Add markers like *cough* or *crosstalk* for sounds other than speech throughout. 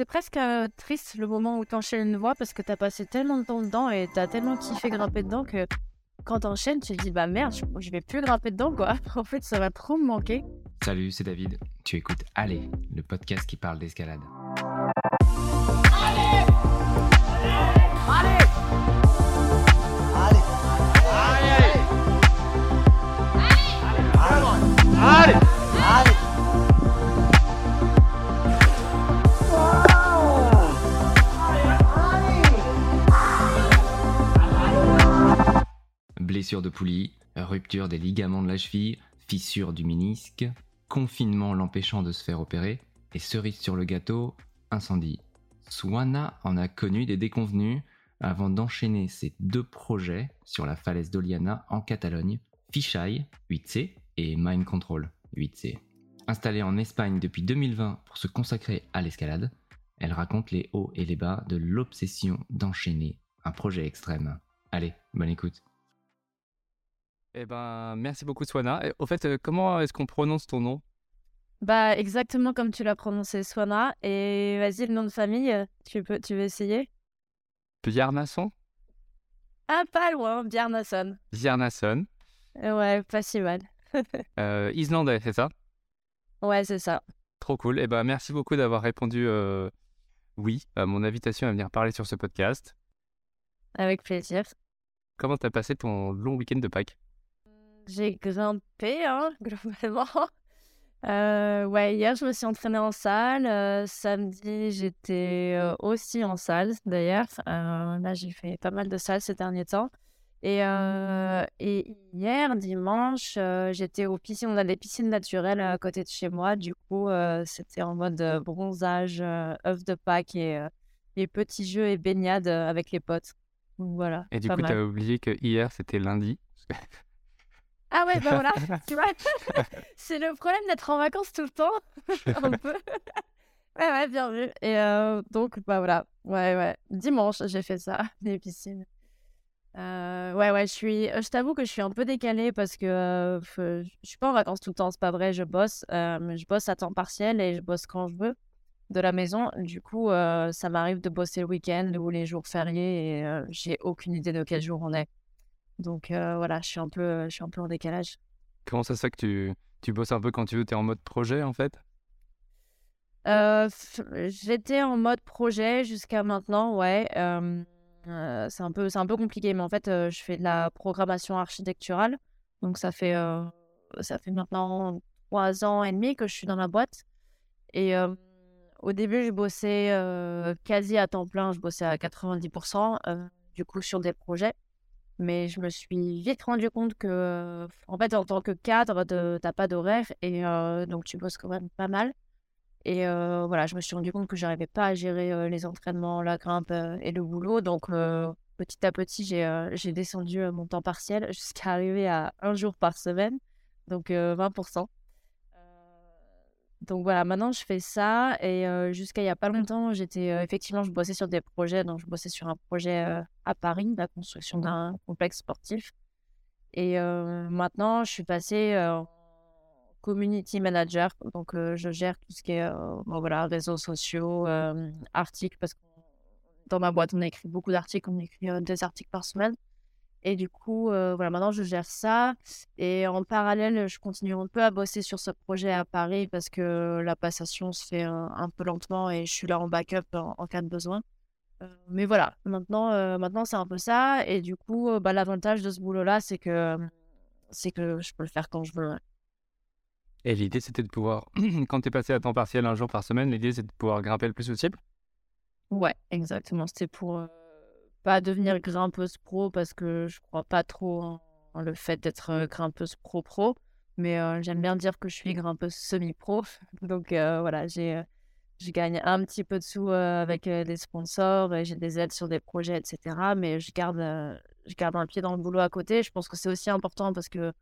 c'est presque euh, triste le moment où t'enchaînes une voix parce que t'as passé tellement de temps dedans et t'as tellement kiffé grimper dedans que quand t'enchaînes, tu te dis bah merde, je, je vais plus grimper dedans quoi. *laughs* En fait, ça va trop me manquer. Salut, c'est David. Tu écoutes Allez, le podcast qui parle d'escalade. Blessure de poulie, rupture des ligaments de la cheville, fissure du ménisque, confinement l'empêchant de se faire opérer, et cerise sur le gâteau, incendie. Swana en a connu des déconvenus avant d'enchaîner ses deux projets sur la falaise d'Oliana en Catalogne, Fisheye 8C et Mind Control 8C. Installée en Espagne depuis 2020 pour se consacrer à l'escalade, elle raconte les hauts et les bas de l'obsession d'enchaîner un projet extrême. Allez, bonne écoute. Eh ben, merci beaucoup, Swana. Et au fait, euh, comment est-ce qu'on prononce ton nom? Bah exactement comme tu l'as prononcé, Swana. Et vas-y, le nom de famille, euh, tu peux, tu veux essayer? Bjarnason? Ah, pas loin, Bjarnason. Bjarnason. Euh, Ouais, pas si mal. *laughs* Euh, islandais, c'est ça? Ouais, c'est ça. Trop cool. Eh ben, merci beaucoup d'avoir répondu euh, oui à mon invitation à venir parler sur ce podcast. Avec plaisir. Comment t'as passé ton long week-end de Pâques? J'ai grimpé, hein, *laughs* globalement. Euh, ouais, hier, je me suis entraînée en salle. Euh, samedi, j'étais euh, aussi en salle, d'ailleurs. Là, j'ai fait pas mal de salles ces derniers temps. Et, et hier, dimanche, j'étais aux piscines. On a des piscines naturelles à côté de chez moi. Du coup, c'était en mode bronzage, œuf de Pâques et, et petits jeux et baignades avec les potes. Donc, Voilà, Et du coup, mal. t'as oublié que hier, c'était lundi? Ah ouais, bah voilà, *laughs* tu vois, *laughs* c'est le problème d'être en vacances tout le temps, *laughs* un peu. Ouais, ouais, bien vu. Et euh, donc, bah voilà, ouais, ouais. Dimanche, j'ai fait ça, les piscines. Euh, ouais, ouais, je suis, je t'avoue que je suis un peu décalée parce que euh, je suis pas en vacances tout le temps, c'est pas vrai, je bosse, euh, mais je bosse à temps partiel et je bosse quand je veux de la maison. Du coup, euh, ça m'arrive de bosser le week-end ou les jours fériés et euh, j'ai aucune idée de quel jour on est. Donc euh, voilà, je suis un peu, je suis un peu en décalage. Comment ça se fait que tu, tu bosses un peu quand tu veux? T'es en mode projet, en fait? Euh, j'étais en mode projet jusqu'à maintenant, ouais. euh, c'est un peu, un peu compliqué, mais en fait, je fais de la programmation architecturale. Donc ça fait, ça fait maintenant trois ans et demi que je suis dans la boîte. Et au début, je bossais quasi à temps plein, je bossais à 90%, euh, du coup, sur des projets. Mais je me suis vite rendu compte que, en fait, en tant que cadre, de- t'as pas d'horaire et donc tu bosses quand même pas mal. Et voilà, je me suis rendu compte que j'arrivais pas à gérer les entraînements, la grimpe et le boulot. Donc, petit à petit, j'ai descendu mon temps partiel *laughs* jusqu'à arriver à un jour par semaine, donc euh, 20%. Donc voilà, maintenant je fais ça et euh, jusqu'à il y a pas longtemps, j'étais euh, effectivement, je bossais sur des projets. Donc, je bossais sur un projet euh, à Paris, la construction d'un complexe sportif. Et maintenant, je suis passée en community manager. Donc, je gère tout ce qui est bon, voilà, réseaux sociaux, euh, articles, parce que dans ma boîte, on écrit beaucoup d'articles. On écrit des articles par semaine. Et du coup, euh, voilà, maintenant, je gère ça. Et en parallèle, je continue un peu à bosser sur ce projet à Paris parce que la passation se fait un, un peu lentement et je suis là en backup en, en cas de besoin. Euh, mais voilà, maintenant, euh, maintenant c'est un peu ça. Et du coup, euh, bah, l'avantage de ce boulot-là, c'est que, c'est que je peux le faire quand je veux. Et l'idée, c'était de pouvoir, *clears throat* quand t'es passé à temps partiel un jour par semaine, l'idée, c'est de pouvoir grimper le plus possible? Ouais, exactement. C'était pour euh, pas devenir grimpeuse pro parce que je crois pas trop en, le fait d'être grimpeuse pro-pro. Mais j'aime bien dire que je suis grimpeuse semi-pro. *laughs* Donc voilà, j'ai, je gagne un petit peu de sous avec des sponsors et j'ai des aides sur des projets, etc. Mais je garde, je garde un pied dans le boulot à côté. Je pense que c'est aussi important parce que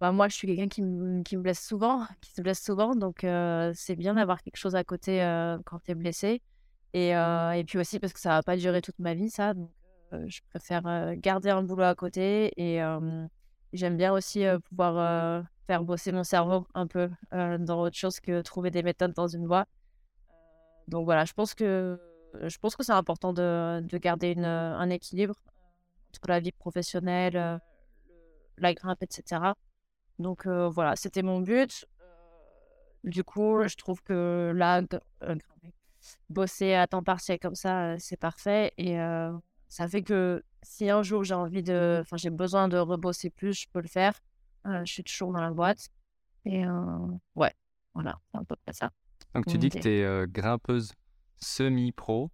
bah, moi, je suis quelqu'un qui, qui me blesse souvent, *laughs* qui se blesse souvent. Donc c'est bien d'avoir quelque chose à côté quand tu es blessé. Et, euh, et puis aussi parce que ça va pas durer toute ma vie, ça. Donc, euh, je préfère garder un boulot à côté. Et euh, j'aime bien aussi pouvoir faire bosser mon cerveau un peu dans autre chose que trouver des méthodes dans une voie. Donc voilà, je pense que je pense que c'est important de, de garder une, un équilibre entre la vie professionnelle, la grimpe, etc. Donc voilà, c'était mon but. Du coup, je trouve que là, bosser à temps partiel comme ça, c'est parfait. Et ça fait que si un jour j'ai envie de, enfin j'ai besoin de rebosser plus, je peux le faire. je suis toujours dans la boîte. Et ouais, voilà, c'est un peu ça. Donc tu dis que tu es grimpeuse semi-pro,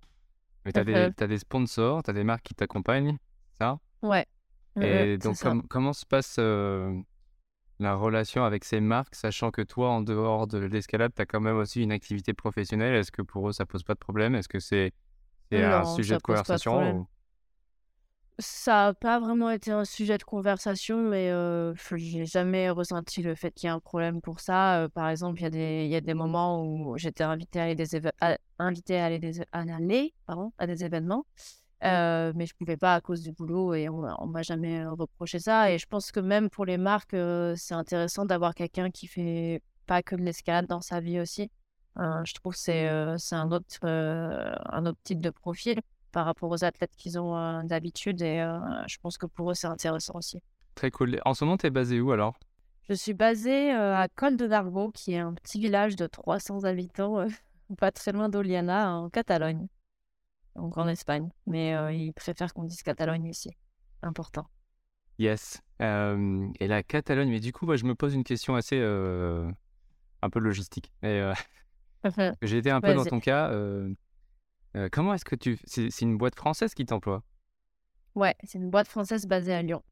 mais tu as, as, des sponsors, tu as des marques qui t'accompagnent, ça? Ouais. Et donc comment se passe la relation avec ces marques, sachant que toi, en dehors de l'escalade, tu as quand même aussi une activité professionnelle Est-ce que pour eux, ça pose pas de problème? Est-ce que c'est un sujet de conversation Ça n'a pas vraiment été un sujet de conversation, mais euh, je n'ai jamais ressenti le fait qu'il y ait un problème pour ça. Euh, par exemple, il y, a des, y a des moments où j'étais invitée à aller, des à, invitée à aller, des, à aller pardon, à des événements. Euh, mais je pouvais pas à cause du boulot et on, m'a jamais reproché ça. Et je pense que même pour les marques, c'est intéressant d'avoir quelqu'un qui fait pas que de l'escalade dans sa vie aussi. je trouve que c'est c'est un, autre, un autre type de profil par rapport aux athlètes qu'ils ont d'habitude et je pense que pour eux, c'est intéressant aussi. Très cool. En ce moment, tu es basé où alors? Je suis basée à Col de Nargo, qui est un petit village de 300 habitants, *laughs* pas très loin d'Oliana, en Catalogne donc en Espagne. Mais euh, ils préfèrent qu'on dise Catalogne ici. Important. Yes. et la Catalogne, mais du coup, moi, je me pose une question assez euh, un peu logistique. *laughs* J'ai été un peu dans ton cas. comment est-ce que tu. C'est une boîte française qui t'emploie? Ouais, c'est une boîte française basée à Lyon.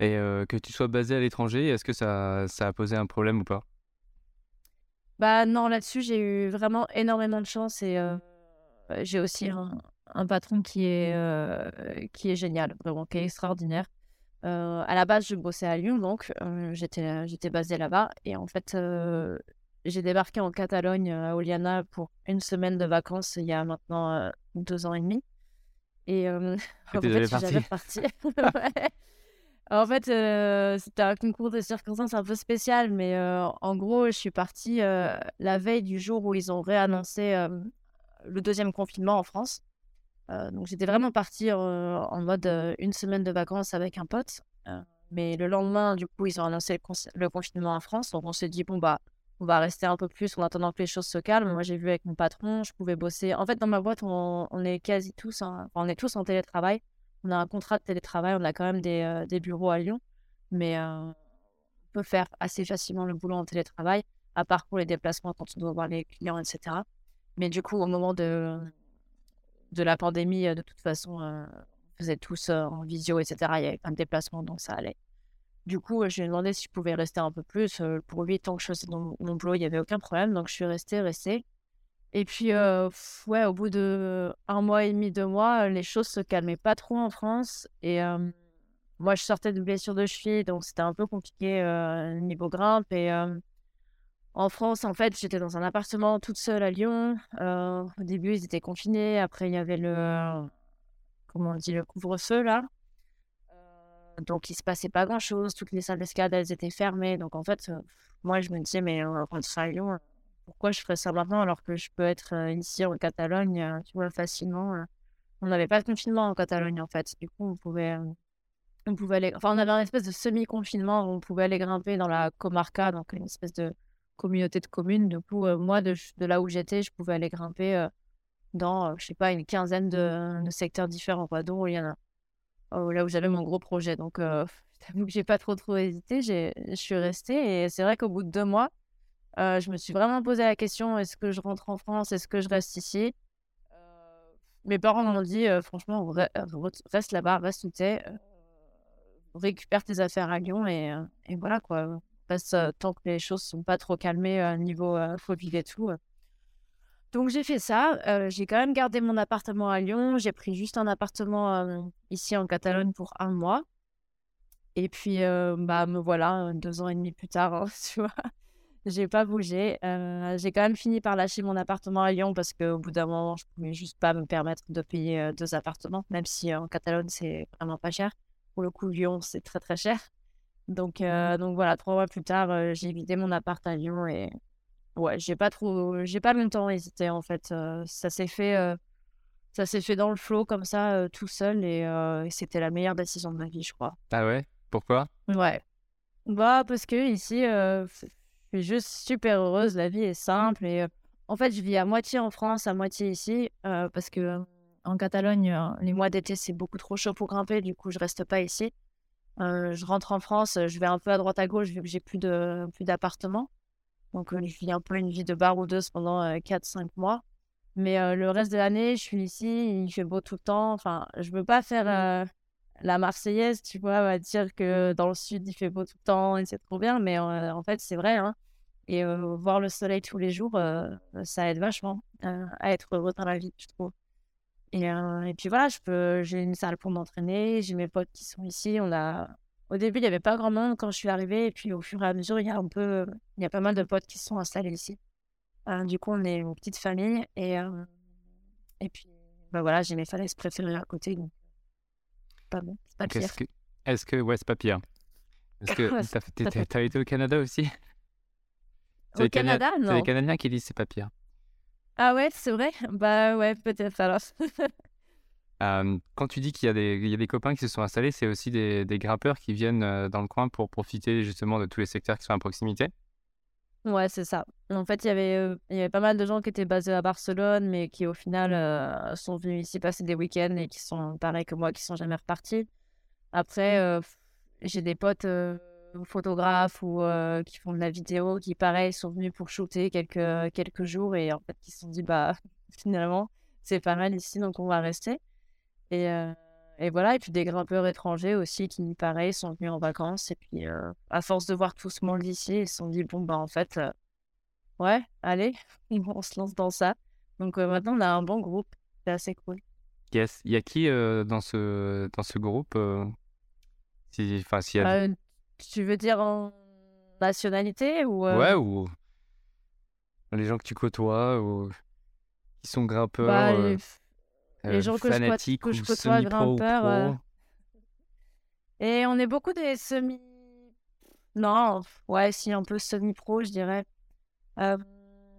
Et que tu sois basé à l'étranger, est-ce que ça, ça a posé un problème ou pas? Bah non, là-dessus, j'ai eu vraiment énormément de chance et j'ai aussi un, un patron qui est, euh, qui est génial, vraiment, qui est extraordinaire. Euh, à la base, je bossais à Lyon, donc euh, j'étais, j'étais basée là-bas. Et en fait, j'ai débarqué en Catalogne, à Oliana, pour une semaine de vacances il y a maintenant deux ans et demi. Et *laughs* *laughs* *laughs* en fait, j'avais parti. En fait, c'était un concours de circonstances un peu spécial, mais en gros, je suis partie la veille du jour où ils ont réannoncé le deuxième confinement en France. Euh, donc j'étais vraiment partie en mode une semaine de vacances avec un pote. mais le lendemain, du coup, ils ont annoncé le, confinement en France. Donc on s'est dit, bon, bah, on va rester un peu plus en attendant que les choses se calment. Moi, j'ai vu avec mon patron, je pouvais bosser. En fait, dans ma boîte, on, est quasi tous, on est tous en télétravail. On a un contrat de télétravail, on a quand même des, des bureaux à Lyon. Mais on peut faire assez facilement le boulot en télétravail, à part pour les déplacements quand on doit voir les clients, etc. Mais du coup, au moment de, de la pandémie, de toute façon, on faisait tous en visio, etc. Il y avait plein de déplacements, donc ça allait. Du coup, je lui ai demandé si je pouvais rester un peu plus. pour 8 ans que je faisais mon, mon boulot, il n'y avait aucun problème. Donc, je suis restée, restée. Et puis, ouais, au bout de un mois et demi, deux mois, les choses se calmaient pas trop en France. Et moi, je sortais de blessure de cheville, donc c'était un peu compliqué niveau grimpe. Et en France, en fait, j'étais dans un appartement toute seule à Lyon. Euh, au début, ils étaient confinés. Après, il y avait le, comment on dit, le couvre-feu là. Euh, donc, il se passait pas grand-chose. Toutes les salles d'escalade, elles étaient fermées. Donc, en fait, euh, moi, je me disais, mais on rentre à Lyon. Pourquoi je ferais ça maintenant alors que je peux être ici en Catalogne, tu vois, facilement. On n'avait pas de confinement en Catalogne, en fait. Du coup, on pouvait, on pouvait aller, enfin, on avait un espèce de semi-confinement où on pouvait aller grimper dans la comarca, donc une espèce de communauté de communes. Du coup, moi, de, là où j'étais, je pouvais aller grimper dans, je sais pas, une quinzaine de, secteurs différents, quoi, dont il y en a. Oh, là où j'avais mon gros projet. Donc, *laughs* que j'ai pas trop trop hésité. Je suis restée et c'est vrai qu'au bout de deux mois, je me suis vraiment posé la question est-ce que je rentre en France? Est-ce que je reste ici? Mes parents m'ont dit franchement, reste là-bas, reste où tu récupère tes affaires à Lyon et voilà quoi parce tant que les choses sont pas trop calmées niveau phobie et tout. Donc j'ai fait ça. j'ai quand même gardé mon appartement à Lyon. J'ai pris juste un appartement ici en Catalogne pour un mois. Et puis, bah, me voilà, deux ans et demi plus tard, hein, *laughs* tu vois. J'ai pas bougé. j'ai quand même fini par lâcher mon appartement à Lyon parce qu'au bout d'un moment, je pouvais juste pas me permettre de payer deux appartements, même si en Catalogne, c'est vraiment pas cher. Pour le coup, Lyon, c'est très très cher. Donc, euh, donc voilà, trois mois plus tard, euh, j'ai vidé mon appart à Lyon et, ouais, j'ai pas trop, j'ai pas longtemps hésité en fait. ça s'est fait, ça s'est fait dans le flow comme ça, tout seul, et, c'était la meilleure décision de ma vie, je crois. Ah ouais? Pourquoi? Ouais. Bah parce que ici, je suis juste super heureuse. La vie est simple et en fait, je vis à moitié en France, à moitié ici, parce que en Catalogne, les mois d'été c'est beaucoup trop chaud pour grimper. Du coup, je reste pas ici. Je rentre en France, je vais un peu à droite à gauche vu que j'ai plus de plus d'appartement. Donc, je vis un peu une vie de baroudeuse pendant 4-5 mois. Mais le reste de l'année, je suis ici, il fait beau tout le temps. Enfin, je veux pas faire mmh. la Marseillaise, tu vois, va dire que dans le sud, il fait beau tout le temps et c'est trop bien. Mais en fait, c'est vrai. Hein. Et voir le soleil tous les jours, ça aide vachement à être heureux dans la vie, je trouve. Et, et puis voilà, je peux, j'ai une salle pour m'entraîner, j'ai mes potes qui sont ici. On a, au début, il n'y avait pas grand monde quand je suis arrivée, et puis au fur et à mesure, il y a un peu, il y a pas mal de potes qui sont installés ici. Euh, du coup, on est une petite famille, et, euh, et puis, bah voilà, j'ai mes falaises préférées à côté, donc pas bon, c'est pas pire. Est-ce que, est-ce que, ouais, c'est pas pire. Est-ce que *laughs* t'as été au Canada aussi? Au Canada, non. C'est les Canadiens qui disent c'est pas pire. Ah ouais, c'est vrai? Bah ouais, peut-être alors. *laughs* quand tu dis qu'il y, a des, il y a des copains qui se sont installés, c'est aussi des, des grimpeurs qui viennent dans le coin pour profiter justement de tous les secteurs qui sont à proximité? Ouais, c'est ça. En fait, il y avait, il y avait pas mal de gens qui étaient basés à Barcelone, mais qui au final sont venus ici passer des week-ends et qui sont pareils que moi, qui sont jamais repartis. Après, mmh. j'ai des potes photographes ou qui font de la vidéo qui, pareil, sont venus pour shooter quelques, quelques jours et en fait, qui se sont dit, bah, *laughs* finalement, c'est pas mal ici, donc on va rester. Et, et voilà, et puis des grimpeurs étrangers aussi qui, pareil, sont venus en vacances. Et puis, à force de voir tout ce monde ici, ils se sont dit, bon, bah, en fait, ouais, allez, *laughs* on se lance dans ça. Donc maintenant, on a un bon groupe. C'est assez cool. Yes. Il y a qui dans, ce, dans ce groupe si, enfin, y a... Tu veux dire en nationalité ou Ouais, ou les gens que tu côtoies ou qui sont grimpeurs. Bah, les gens que je, que je côtoie grimpeurs. Euh... Et on est beaucoup des semi. Non, ouais, si, un peu semi-pro, je dirais. Euh,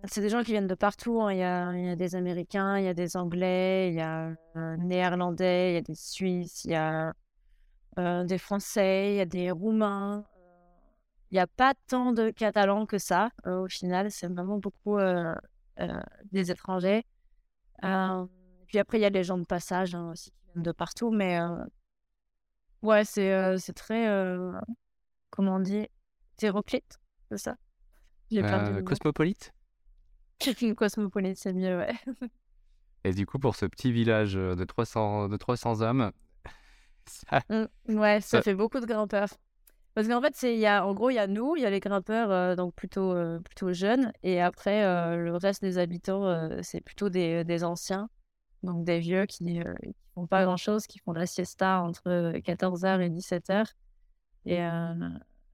c'est des gens qui viennent de partout. Hein. Il, y a, y a, des Américains, il y a des Anglais, il y a euh, Néerlandais, il y a des Suisses, il y a euh, des Français, il y a des Roumains. Il n'y a pas tant de Catalans que ça. au final, c'est vraiment beaucoup des étrangers. Puis après, il y a les gens de passage hein, aussi qui viennent de partout. Mais euh, ouais, c'est euh, très. Euh, comment on dit Hétéroclite, c'est ça? Cosmopolite? *laughs* Cosmopolite, c'est mieux, ouais. Et du coup, pour ce petit village de 300, de 300 hommes. Ça... Mmh, ouais, ça, fait beaucoup de grimpeurs. Parce qu'en fait, il y a, en gros, il y a nous, il y a les grimpeurs donc plutôt, plutôt jeunes, et après, le reste des habitants, c'est plutôt des, des anciens donc des vieux qui ne euh, font pas grand-chose, qui font la siesta entre 14h et 17h. Et euh,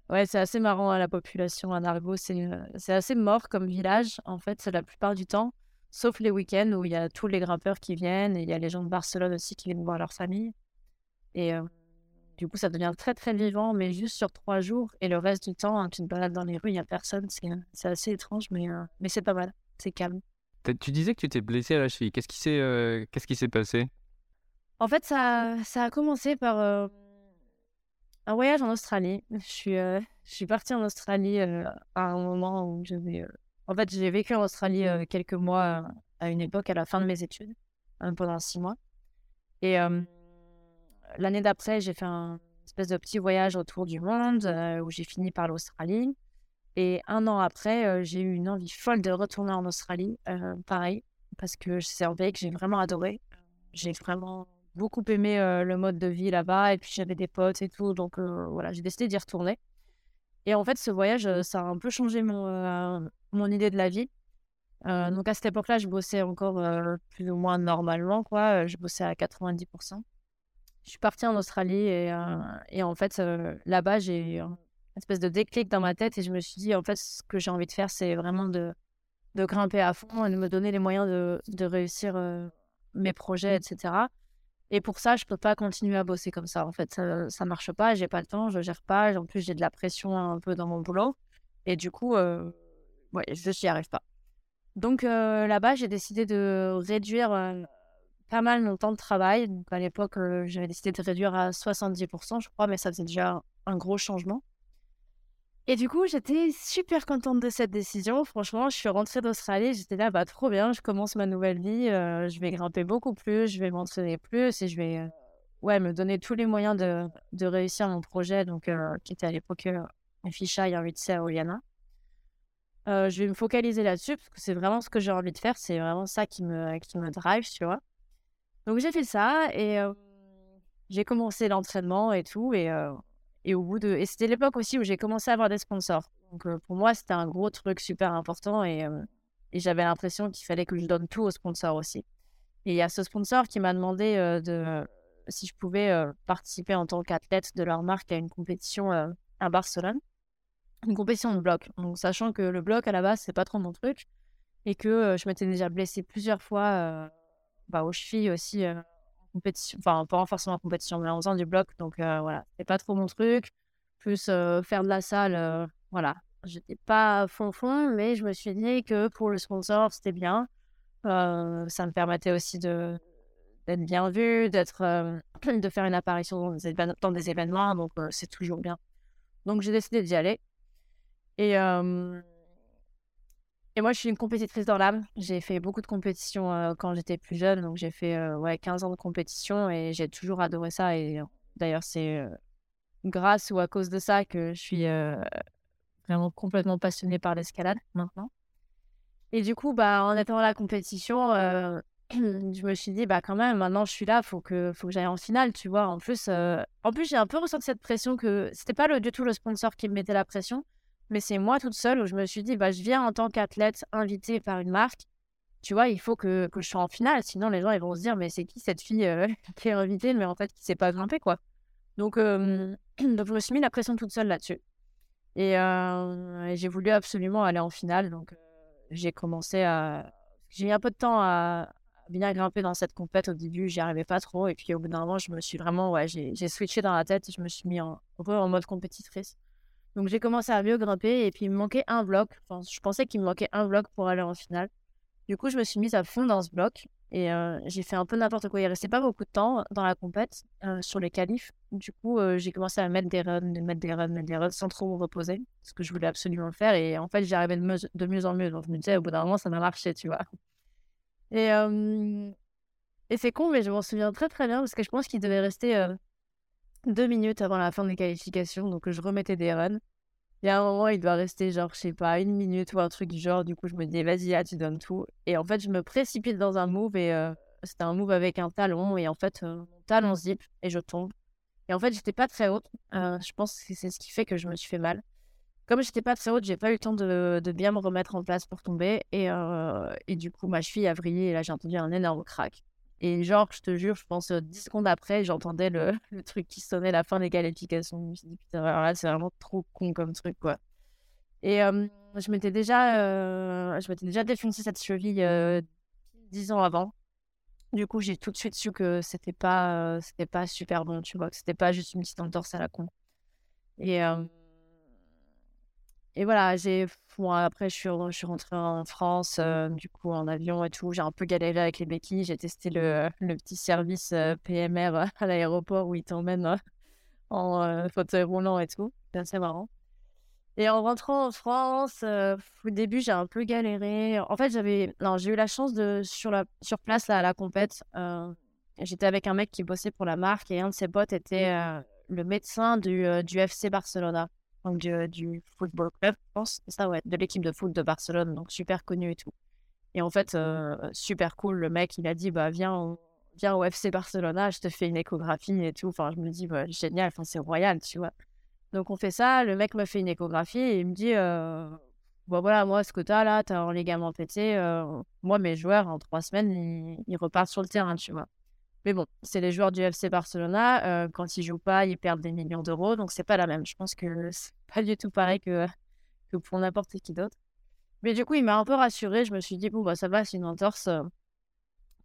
ouais, c'est assez marrant à hein, la population à Nargo. Euh, c'est assez mort comme village, en fait, la plupart du temps, sauf les week-ends où il y a tous les grimpeurs qui viennent et il y a les gens de Barcelone aussi qui viennent voir leur famille. Et du coup, ça devient très très vivant, mais juste sur trois jours. Et le reste du temps, hein, tu te balades dans les rues, il n'y a personne. C'est assez étrange, mais, mais c'est pas mal. C'est calme. Tu disais que tu t'es blessé à la cheville. Qu'est-ce qui s'est euh, s'est passé? En fait, ça, ça a commencé par un voyage en Australie. Je suis, euh, je suis partie en Australie à un moment où j'avais. En fait, j'ai vécu en Australie quelques mois à une époque, à la fin de mes études, pendant six mois. Et l'année d'après, j'ai fait un espèce de petit voyage autour du monde où j'ai fini par l'Australie. Et un an après, euh, j'ai eu une envie folle de retourner en Australie, euh, pareil, parce que c'est un pays que j'ai vraiment adoré. J'ai vraiment beaucoup aimé euh, le mode de vie là-bas, et puis j'avais des potes et tout, donc voilà, j'ai décidé d'y retourner. Et en fait, ce voyage, ça a un peu changé mon, mon idée de la vie. donc à cette époque-là, je bossais encore plus ou moins normalement, quoi. Je bossais à 90%. Je suis partie en Australie et, et en fait, là-bas, j'ai espèce de déclic dans ma tête et je me suis dit, en fait, ce que j'ai envie de faire, c'est vraiment de, grimper à fond et de me donner les moyens de, réussir euh, mes projets, etc. Et pour ça, je peux pas continuer à bosser comme ça. En fait, ça, ça marche pas, j'ai pas le temps, je gère pas. En plus, j'ai de la pression un peu dans mon boulot. Et du coup, euh, ouais, je n'y arrive pas. Donc là-bas, j'ai décidé de réduire pas mal mon temps de travail. Donc à l'époque, j'avais décidé de réduire à 70%, je crois, mais ça faisait déjà un gros changement. Et du coup, j'étais super contente de cette décision. Franchement, je suis rentrée d'Australie, j'étais là, bah trop bien, je commence ma nouvelle vie, je vais grimper beaucoup plus, je vais m'entraîner plus et je vais ouais, me donner tous les moyens de, de réussir mon projet, donc, qui était à l'époque un fichaille en 8C à Oliana. je vais me focaliser là-dessus parce que c'est vraiment ce que j'ai envie de faire, c'est vraiment ça qui me, qui me drive, tu vois. Donc j'ai fait ça et j'ai commencé l'entraînement et tout. Et, et au bout de. Et c'était l'époque aussi où j'ai commencé à avoir des sponsors. Donc pour moi, c'était un gros truc super important et, et j'avais l'impression qu'il fallait que je donne tout aux sponsors aussi. Et il y a ce sponsor qui m'a demandé de, si je pouvais participer en tant qu'athlète de leur marque à une compétition à Barcelone. Une compétition de bloc. Donc sachant que le bloc à la base, c'est pas trop mon truc et que je m'étais déjà blessée plusieurs fois bah, aux chevilles aussi en compétition, enfin pas forcément en compétition, mais en faisant du bloc. Donc voilà, c'est pas trop mon truc. Plus faire de la salle, voilà. J'étais pas fond fond, mais je me suis dit que pour le sponsor, c'était bien. ça me permettait aussi d'être bien vu, d'être, *clears throat* de faire une apparition dans des événements, donc c'est toujours bien. Donc j'ai décidé d'y aller. Et et moi, je suis une compétitrice dans l'âme. J'ai fait beaucoup de compétitions quand j'étais plus jeune. Donc, j'ai fait ouais, 15 ans de compétition et j'ai toujours adoré ça. Et d'ailleurs, c'est grâce ou à cause de ça que je suis vraiment complètement passionnée par l'escalade maintenant. Et du coup, bah, en étant à la compétition, *clears throat* je me suis dit, bah, quand même, maintenant je suis là, faut que, faut que j'aille en finale, tu vois. En plus, en plus j'ai un peu ressenti cette pression que c'était pas du tout le sponsor qui me mettait la pression mais c'est moi toute seule où je me suis dit, bah, je viens en tant qu'athlète invitée par une marque. Tu vois, il faut que, que, je sois en finale. Sinon, les gens ils vont se dire, mais c'est qui cette fille euh, *laughs* qui est invitée, mais en fait, qui ne sait pas grimper, quoi. Donc, *clears throat* donc, je me suis mis la pression toute seule là-dessus. Et, j'ai voulu absolument aller en finale. Donc, j'ai commencé à. J'ai mis un peu de temps à, bien grimper dans cette compète. Au début, j'y arrivais pas trop. Et puis, au bout d'un moment, je me suis vraiment. Ouais, j'ai switché dans la tête et je me suis mis en, en mode compétitrice. Donc j'ai commencé à mieux grimper et puis il me manquait un bloc. Enfin, je pensais qu'il me manquait un bloc pour aller en finale. Du coup, je me suis mise à fond dans ce bloc et euh, j'ai fait un peu n'importe quoi. Il restait pas beaucoup de temps dans la compète euh, sur les qualifs. Du coup, euh, j'ai commencé à mettre des runs, mettre des runs, mettre des runs sans trop me reposer, ce que je voulais absolument faire. Et en fait, j'arrivais de, de, mieux en mieux. Donc je me disais, au bout d'un moment, ça m'a marché, tu vois. Et, et c'est con, mais je m'en souviens très très bien parce que je pense qu'il devait rester deux minutes avant la fin des qualifications, donc je remettais des runs. Il y a un moment, il doit rester genre, je sais pas, une minute ou un truc du genre. Du coup, je me dis, vas-y, là, tu donnes tout. Et en fait, je me précipite dans un move et euh, c'était un move avec un talon. Et en fait, euh, mon talon zip et je tombe. Et en fait, j'étais pas très haute. Euh, je pense que c'est ce qui fait que je me suis fait mal. Comme j'étais pas très haute, j'ai pas eu le temps de, bien me remettre en place pour tomber. Et, et du coup, ma cheville a vrillé et là, j'ai entendu un énorme crack. Et genre, je te jure, je pense 10 euh, secondes après, j'entendais *laughs* le, truc qui sonnait la fin des qualifications. Je me suis dit, putain, alors là, c'est vraiment trop con comme truc, quoi. Et je m'étais déjà, euh, déjà défoncé cette cheville euh, 10 ans avant. Du coup, j'ai tout de suite su que c'était pas, c'était pas super bon, tu vois, que c'était pas juste une petite entorse à la con. Et et voilà, j'ai après je suis, je suis rentrée en France, euh, du coup en avion et tout. J'ai un peu galéré avec les béquilles. J'ai testé le, le petit service euh, PMR *laughs* à l'aéroport où ils t'emmènent euh, en fauteuil roulant et tout. C'est assez marrant. Et en rentrant en France, au début j'ai un peu galéré. En fait, j'avais, non, j'ai eu la chance de sur la sur place là, à la compète. j'étais avec un mec qui bossait pour la marque et un de ses potes était le médecin du, du FC Barcelona donc du, du, football club, je pense, ça, ouais, de l'équipe de foot de Barcelone, donc super connu et tout. Et en fait, euh, super cool, le mec, il a dit, bah, viens, viens au FC Barcelona, je te fais une échographie et tout. Enfin, je me dis, bah, génial, enfin, c'est royal, tu vois. Donc, on fait ça, le mec me fait une échographie et il me dit, euh, bon, voilà, moi, ce que tu as là, tu as un ligament pété. Euh, moi, mes joueurs, en trois semaines, ils, ils repartent sur le terrain, tu vois. Mais bon, c'est les joueurs du FC Barcelona. Euh, quand ils jouent pas, ils perdent des millions d'euros. Donc, c'est pas la même. Je pense que *laughs* c'est pas du tout pareil que, pour n'importe qui d'autre. Mais du coup, il m'a un peu rassuré. Je me suis dit, bon, bah, ça va, c'est une entorse.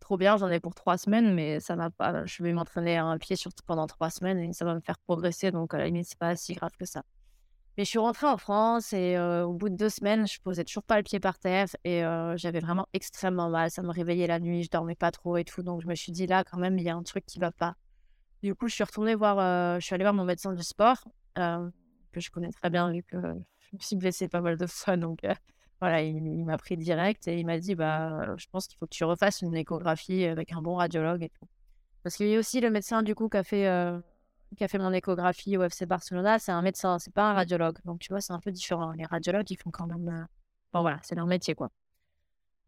Trop bien, j'en ai pour trois semaines, mais ça va pas. Je vais m'entraîner à un pied sur, pendant trois semaines et ça va me faire progresser. Donc, à la limite, c'est pas si grave que ça. Mais je suis rentrée en France et au bout de deux semaines, je posais toujours pas le pied par terre et j'avais vraiment extrêmement mal. Ça me réveillait la nuit, je dormais pas trop et tout. Donc je me suis dit là, quand même, il y a un truc qui va pas. Du coup, je suis retournée voir, je suis allée voir mon médecin du sport, que je connais très bien vu que je me suis blessée pas mal de fois. Donc voilà, il, m'a pris direct et il m'a dit bah, je pense qu'il faut que tu refasses une échographie avec un bon radiologue et tout. Parce qu'il y a aussi le médecin du coup qui a fait qui a fait mon échographie au FC Barcelona, c'est un médecin, c'est pas un radiologue. Donc, tu vois, c'est un peu différent. Les radiologues, ils font quand même. Euh, bon, voilà, c'est leur métier, quoi.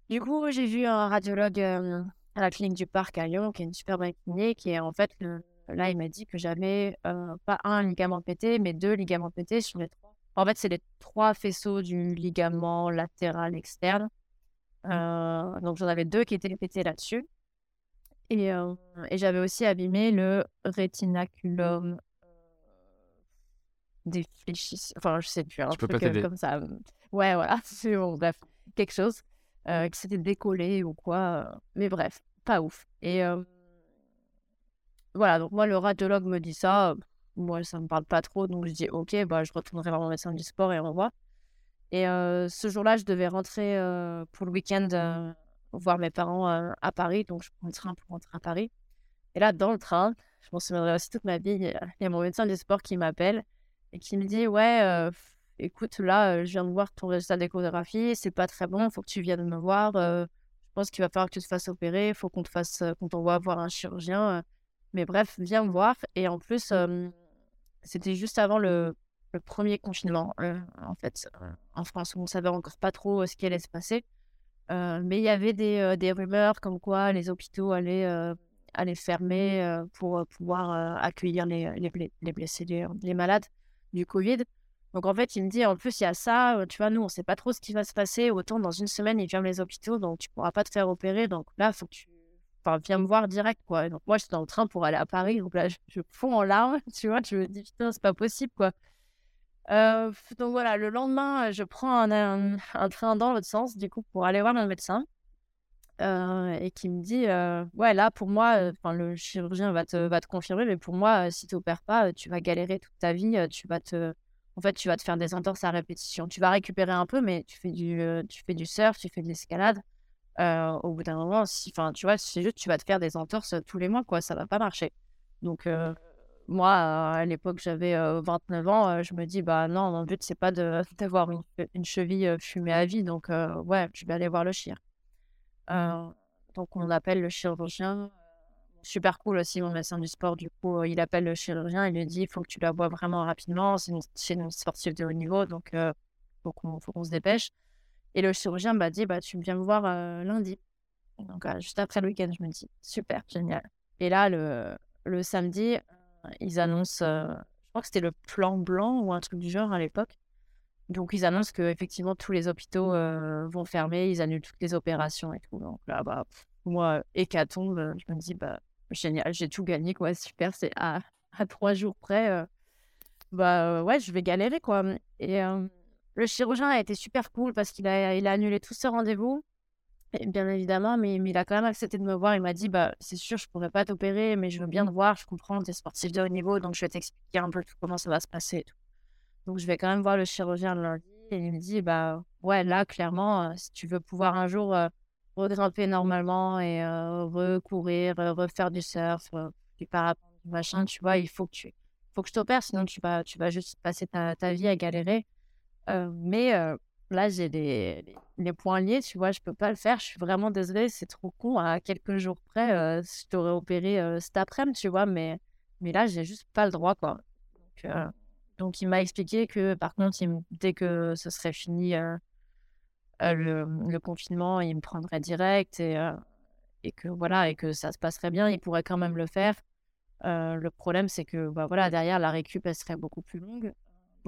Du coup, j'ai vu un radiologue euh, à la clinique du Parc à Lyon, qui est une super bonne clinique. Et en fait, là, il m'a dit que j'avais euh, pas un ligament pété, mais deux ligaments pétés sur les trois. En fait, c'est les trois faisceaux du ligament latéral externe. donc, j'en avais deux qui étaient pétés là-dessus. Et, et j'avais aussi abîmé le rétinaculum défléchissant. Enfin, je sais plus, un truc comme ça. Ouais, voilà, *laughs* c'est bon, bref, quelque chose. que c'était décollé ou quoi. mais bref, pas ouf. Et voilà, donc moi, le radiologue me dit ça. Moi, ça me parle pas trop, donc je dis ok, bah, je retournerai voir mon médecin du sport et on voit. Et ce jour-là, je devais rentrer pour le week-end voir mes parents à Paris. Donc, je prends le train pour rentrer à Paris. Et là, dans le train, je m'en souviendrai aussi toute ma vie, il y a mon médecin du sport qui m'appelle et qui me dit Ouais, écoute, là, je viens de voir ton résultat d'échographie, c'est pas très bon, il faut que tu viennes me voir. je pense qu'il va falloir que tu te fasses opérer, il faut qu'on te fasse, qu'on t'envoie voir un chirurgien. mais bref, viens me voir. Et en plus, c'était juste avant le, le premier confinement, en fait, en France, où on savait encore pas trop ce qui allait se passer. Euh, mais il y avait des, euh, des, rumeurs comme quoi les hôpitaux allaient, euh, allaient fermer pour pouvoir accueillir les, les, les blessés, les, malades du Covid. Donc en fait, il me dit, en plus, il y a ça, tu vois, nous, on ne sait pas trop ce qui va se passer. Autant dans une semaine, ils ferment les hôpitaux, donc tu ne pourras pas te faire opérer. Donc là, faut que tu enfin, viens me voir direct, quoi. donc moi, j'étais dans le train pour aller à Paris. Donc là, je, je fonds en larmes, *laughs* tu vois. Je me dis, putain, c'est pas possible, quoi. Euh, donc voilà, le lendemain, je prends un, train dans l'autre sens, du coup, pour aller voir mon médecin. Euh, et qui me dit euh, Ouais, là, pour moi, le chirurgien va te, confirmer, mais pour moi, si tu n'opères pas, tu vas galérer toute ta vie. Tu vas te, en fait, tu vas te faire des entorses à répétition. Tu vas récupérer un peu, mais tu fais du, tu fais du surf, tu fais de l'escalade. au bout d'un moment, si, tu vois, c'est juste tu vas te faire des entorses tous les mois, quoi. Ça va pas marcher. Donc, moi, à l'époque, j'avais 29 ans, je me dis, bah non, mon but, c'est pas *laughs* d'avoir une, une, cheville fumée à vie, donc ouais, je vais aller voir le chien. donc, on appelle le chirurgien. Super cool aussi, mon médecin du sport, du coup, il appelle le chirurgien, il lui dit, il faut que tu la vois vraiment rapidement, c'est une, une, sportive de haut niveau, donc il faut qu'on se dépêche. Et le chirurgien m'a dit, bah, tu viens me voir lundi. Donc, juste après le week-end, je me dis, super, génial. Et là, le, le samedi, ils annoncent, euh, je crois que c'était le plan blanc ou un truc du genre à l'époque. Donc ils annoncent que effectivement tous les hôpitaux euh, vont fermer, ils annulent toutes les opérations et tout. Donc là, bah, moi, hécatombe, euh, je me dis, bah, génial, j'ai tout gagné, quoi, *laughs* super, c'est à, à trois jours près. bah ouais, je vais galérer, quoi. Et le chirurgien a été super cool parce qu'il a, il a annulé tous ses rendez-vous bien évidemment, mais, il a quand même accepté de me voir. Il m'a dit bah, C'est sûr, je pourrais pas t'opérer, mais je veux bien te voir. Je comprends, tu es sportif de haut niveau, donc je vais t'expliquer un peu comment ça va se passer. Donc, je vais quand même voir le chirurgien lundi. Et il me dit bah, Ouais, là, clairement, euh, si tu veux pouvoir un jour euh, regrimper normalement et euh, recourir, refaire du surf, du parapente, du machin, tu vois, il faut que tu faut que je t'opère, sinon tu vas, tu vas juste passer ta, ta vie à galérer. mais là, j'ai les, les, points liés, tu vois, je peux pas le faire. Je suis vraiment désolée, c'est trop con. À quelques jours près, euh, je t'aurais opéré euh, cet après-midi, tu vois, mais, mais là, j'ai juste pas le droit, quoi. Donc, euh, il m'a expliqué que, par contre, dès que ce serait fini le, le, confinement, il me prendrait direct et, et que voilà, et que ça se passerait bien, il pourrait quand même le faire. le problème, c'est que bah, voilà, derrière, la récup, elle serait beaucoup plus longue.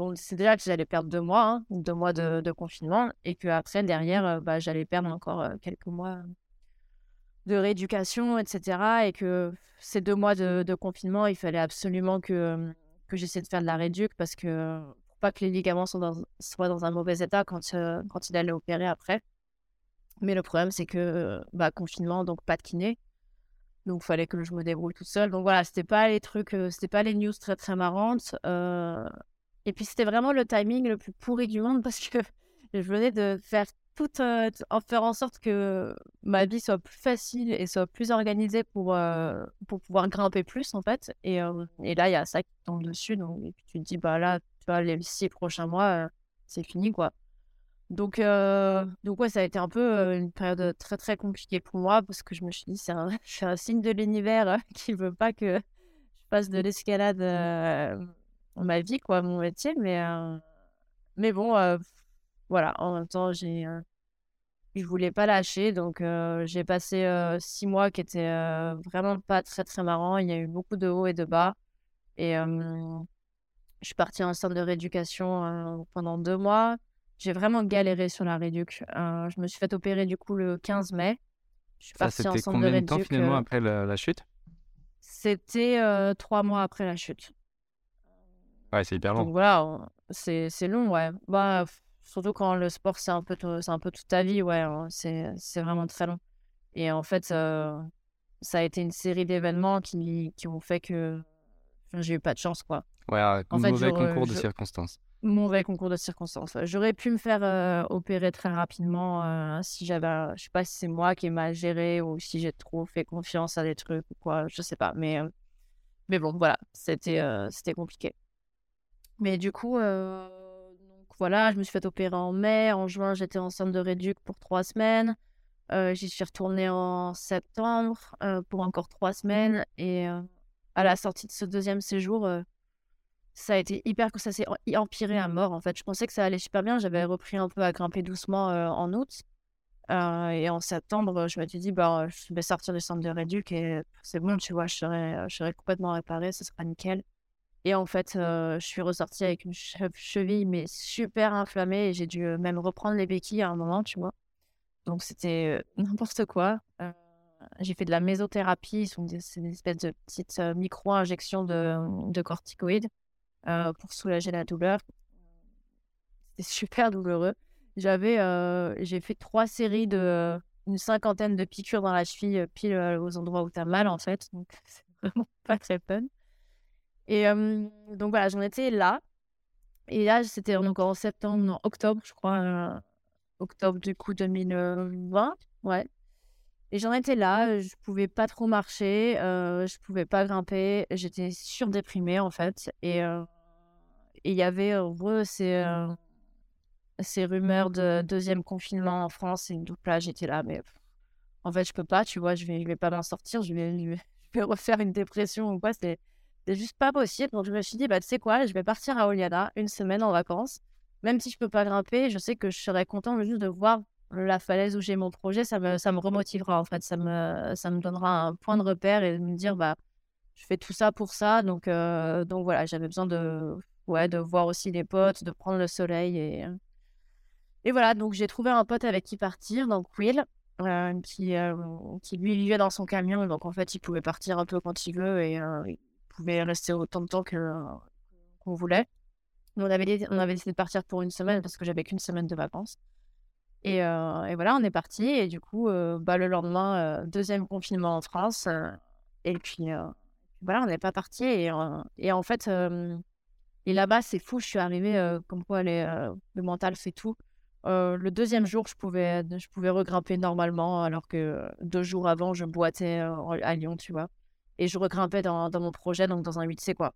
Bon, c'est déjà que j'allais perdre deux mois, hein, deux mois de, confinement, et que après derrière, euh, bah, j'allais perdre encore euh, quelques mois de rééducation, etc. Et que ces deux mois de, confinement, il fallait absolument que, que j'essaie de faire de la réduc parce que pour pas que les ligaments soient dans, soient dans un mauvais état quand, euh, quand il allait opérer après. Mais le problème, c'est que bah, confinement, donc pas de kiné. Donc, il fallait que je me débrouille tout seul. Donc, voilà, c'était pas les trucs, c'était pas les news très très marrantes. Et puis c'était vraiment le timing le plus pourri du monde parce que *laughs* je venais de faire tout, en faire en sorte que ma vie soit plus facile et soit plus organisée pour, pour pouvoir grimper plus en fait. Et, et là, il y a ça qui tombe dessus. Donc, et puis tu te dis, bah là, tu vois, les six prochains mois, c'est fini quoi. Donc, donc ouais, ça a été un peu une période très très compliquée pour moi parce que je me suis dit, c'est un, *laughs* un signe de l'univers qui veut pas que je fasse de l'escalade ma vie, quoi, mon métier. Mais, mais bon, voilà, en même temps, j'ai, je voulais pas lâcher. Donc, j'ai passé six mois qui étaient vraiment pas très très marrants. Il y a eu beaucoup de hauts et de bas. Et je suis partie en centre de rééducation pendant deux mois. J'ai vraiment galéré sur la réduc. je me suis fait opérer du coup le 15 mai. Je suis partie en centre de réduc. Combien de temps finalement après la, chute? C'était trois mois après la chute. Ouais, c'est hyper long. Donc voilà, c'est long, ouais. Bah, surtout quand le sport, c'est un, peu c'est un peu toute ta vie, ouais. Hein, c'est vraiment très long. Et en fait, ça a été une série d'événements qui, qui ont fait que j'ai eu pas de chance, quoi. Ouais, mauvais concours de circonstances. Mauvais concours de circonstances. J'aurais pu me faire opérer très rapidement si j'avais. Je sais pas si c'est moi qui ai mal géré ou si j'ai trop fait confiance à des trucs ou quoi, je sais pas. Mais, mais bon, voilà, c'était c'était compliqué. Mais du coup, donc voilà, je me suis fait opérer en mai. En juin, j'étais en centre de réduc pour trois semaines. J'y suis retournée en septembre pour encore trois semaines. Et à la sortie de ce deuxième séjour, ça a été hyper que ça s'est empiré à mort en fait. Je pensais que ça allait super bien. J'avais repris un peu à grimper doucement en août. et en septembre, je me suis dit, bah, je vais sortir du centre de réduc et c'est bon, tu vois, je serai, je serai complètement réparée, ce sera nickel. Et en fait, je suis ressortie avec une cheville, mais super inflammée. J'ai dû même reprendre les béquilles à un moment, tu vois. Donc, c'était *laughs* n'importe quoi. j'ai fait de la mésothérapie. C'est des espèces de petites micro-injections de, de corticoïdes pour soulager la douleur. C'était super douloureux. J'avais, j'ai fait trois séries de une cinquantaine de piqûres dans la cheville, pile aux endroits où tu as mal, en fait. Donc, c'est *laughs* vraiment pas très fun. Et donc voilà, j'en étais là. Et là, c'était encore en septembre, non, octobre, je crois. octobre du coup 2020. Ouais. Et j'en étais là, je pouvais pas trop marcher, je pouvais pas grimper, j'étais surdéprimée en fait. Et il y avait ces, ces rumeurs de deuxième confinement en France. Et donc là, j'étais là, mais en fait, je peux pas, tu vois, je vais, je vais pas m'en sortir, je vais, je vais *laughs* refaire une dépression ou quoi. C'est c'est juste pas possible. Donc je me suis dit, bah tu sais quoi, je vais partir à Oliana une semaine en vacances. Même si je peux pas grimper, je sais que je serais content juste de voir la falaise où j'ai mon projet. Ça me, ça me remotivera en fait. Ça me, ça me donnera un point de repère et de me dire, bah je fais tout ça pour ça. Donc, euh, donc voilà, j'avais besoin de, ouais, de voir aussi les potes, de prendre le soleil. Et, et voilà, donc j'ai trouvé un pote avec qui partir, donc Will. Euh, qui, euh, qui lui vivait dans son camion, donc en fait il pouvait partir un peu quand il veut et pouvait rester autant de temps que, qu'on voulait. on avait, décidé de partir pour une semaine parce que j'avais qu'une semaine de vacances. Et, euh, voilà, on est parti. Et du coup, euh, bah, le lendemain, euh, deuxième confinement en France. et puis, voilà, on n'est pas parti. Et, en fait, et là-bas, c'est fou. Je suis arrivée comme quoi le mental fait tout. le deuxième jour, je pouvais, je pouvais regrimper normalement, alors que deux jours avant, je boitais à Lyon, tu vois et je regrimpais dans, dans mon projet, donc dans un 8C, quoi.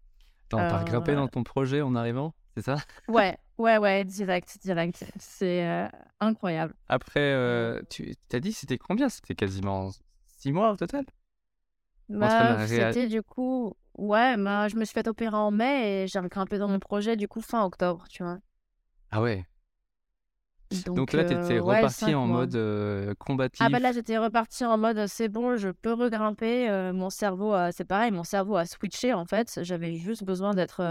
T'as euh, grimpé dans ton projet en arrivant, c'est ça? Ouais, *laughs* ouais, ouais, direct, direct. C'est euh, incroyable. Après, euh, tu as dit c'était combien? C'était quasiment six mois au total? Bah, C'était du coup, ouais, bah, je me suis fait opérer en mai et j'ai grimpé dans mon projet du coup fin octobre, tu vois. Ah ouais? Donc, là, tu étais reparti en mode combatif. Ah bah là, j'étais reparti en mode c'est bon, je peux regrimper. mon cerveau, c'est pareil, mon cerveau a switché en fait. J'avais juste besoin d'être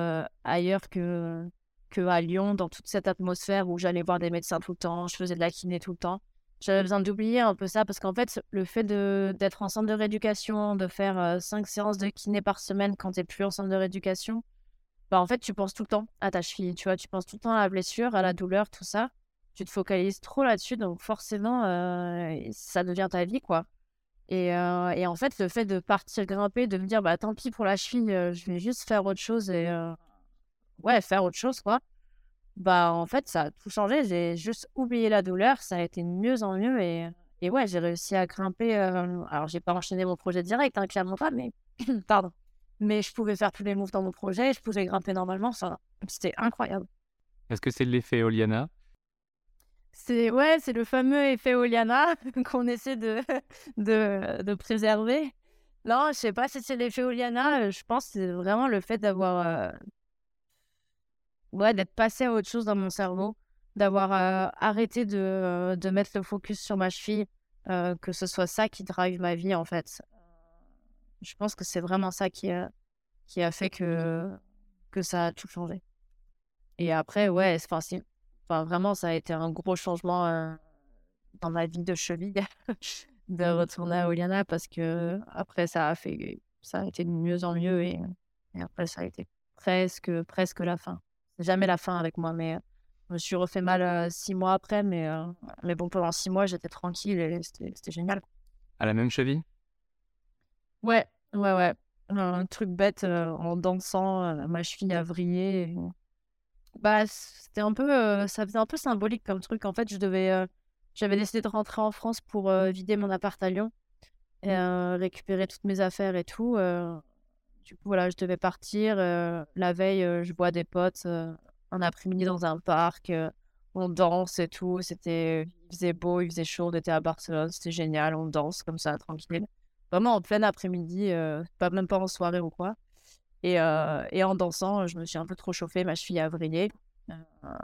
ailleurs que, que à Lyon, dans toute cette atmosphère où j'allais voir des médecins tout le temps, je faisais de la kiné tout le temps. J'avais besoin d'oublier un peu ça parce qu'en fait, le fait d'être en centre de rééducation, de faire cinq séances de kiné par semaine quand tu n'es plus en centre de rééducation, bah en fait, tu penses tout le temps à ta cheville, tu vois, tu penses tout le temps à la blessure, à la douleur, tout ça tu te focalises trop là-dessus, donc forcément, euh, ça devient ta vie, quoi. Et, euh, et, en fait, le fait de partir grimper, de me dire, bah tant pis pour la cheville, euh, je vais juste faire autre chose et ouais, faire autre chose, quoi. Bah, en fait, ça a tout changé. J'ai juste oublié la douleur. Ça a été de mieux en mieux. Et, et ouais, j'ai réussi à grimper. alors, j'ai pas enchaîné mon projet direct, hein, clairement pas, mais *clears throat* pardon. Mais je pouvais faire tous les moves dans mon projet. Je pouvais grimper normalement. C'était incroyable. Est-ce que c'est l'effet Oliana? C'est ouais, c'est le fameux effet Oliana *laughs* qu'on essaie de, *laughs* de, de, préserver. Non, je sais pas si c'est l'effet Oliana. Je pense que c'est vraiment le fait d'avoir ouais, d'être passé à autre chose dans mon cerveau, d'avoir arrêté de, de, mettre le focus sur ma cheville, que ce soit ça qui drive ma vie en fait. Je pense que c'est vraiment ça qui a, qui a fait que, que ça a tout changé. Et après, ouais, enfin, enfin, vraiment, ça a été un gros changement dans ma vie de cheville *laughs* de retourner à Oliana parce que après, ça a fait, ça a été de mieux en mieux et, et après, ça a été presque, presque la fin jamais la fin avec moi, mais je me suis refait mal six mois après, mais, mais bon, pendant six mois, j'étais tranquille et c'était génial. À la même cheville? Ouais, ouais, ouais. Un truc bête en dansant, ma cheville a vrillé. Bah, c'était un peu, ça faisait un peu symbolique comme truc. En fait, je devais, j'avais décidé de rentrer en France pour vider mon appart à Lyon et récupérer toutes mes affaires et tout. Du coup, voilà, je devais partir. la veille, je vois des potes un après-midi dans un parc. on danse et tout. C'était, il faisait beau, il faisait chaud. On était à Barcelone. C'était génial. On danse comme ça, tranquille. Vraiment en plein après-midi, pas même pas en soirée ou quoi. Et, et, en dansant, je me suis un peu trop chauffée. Ma cheville a vrillé.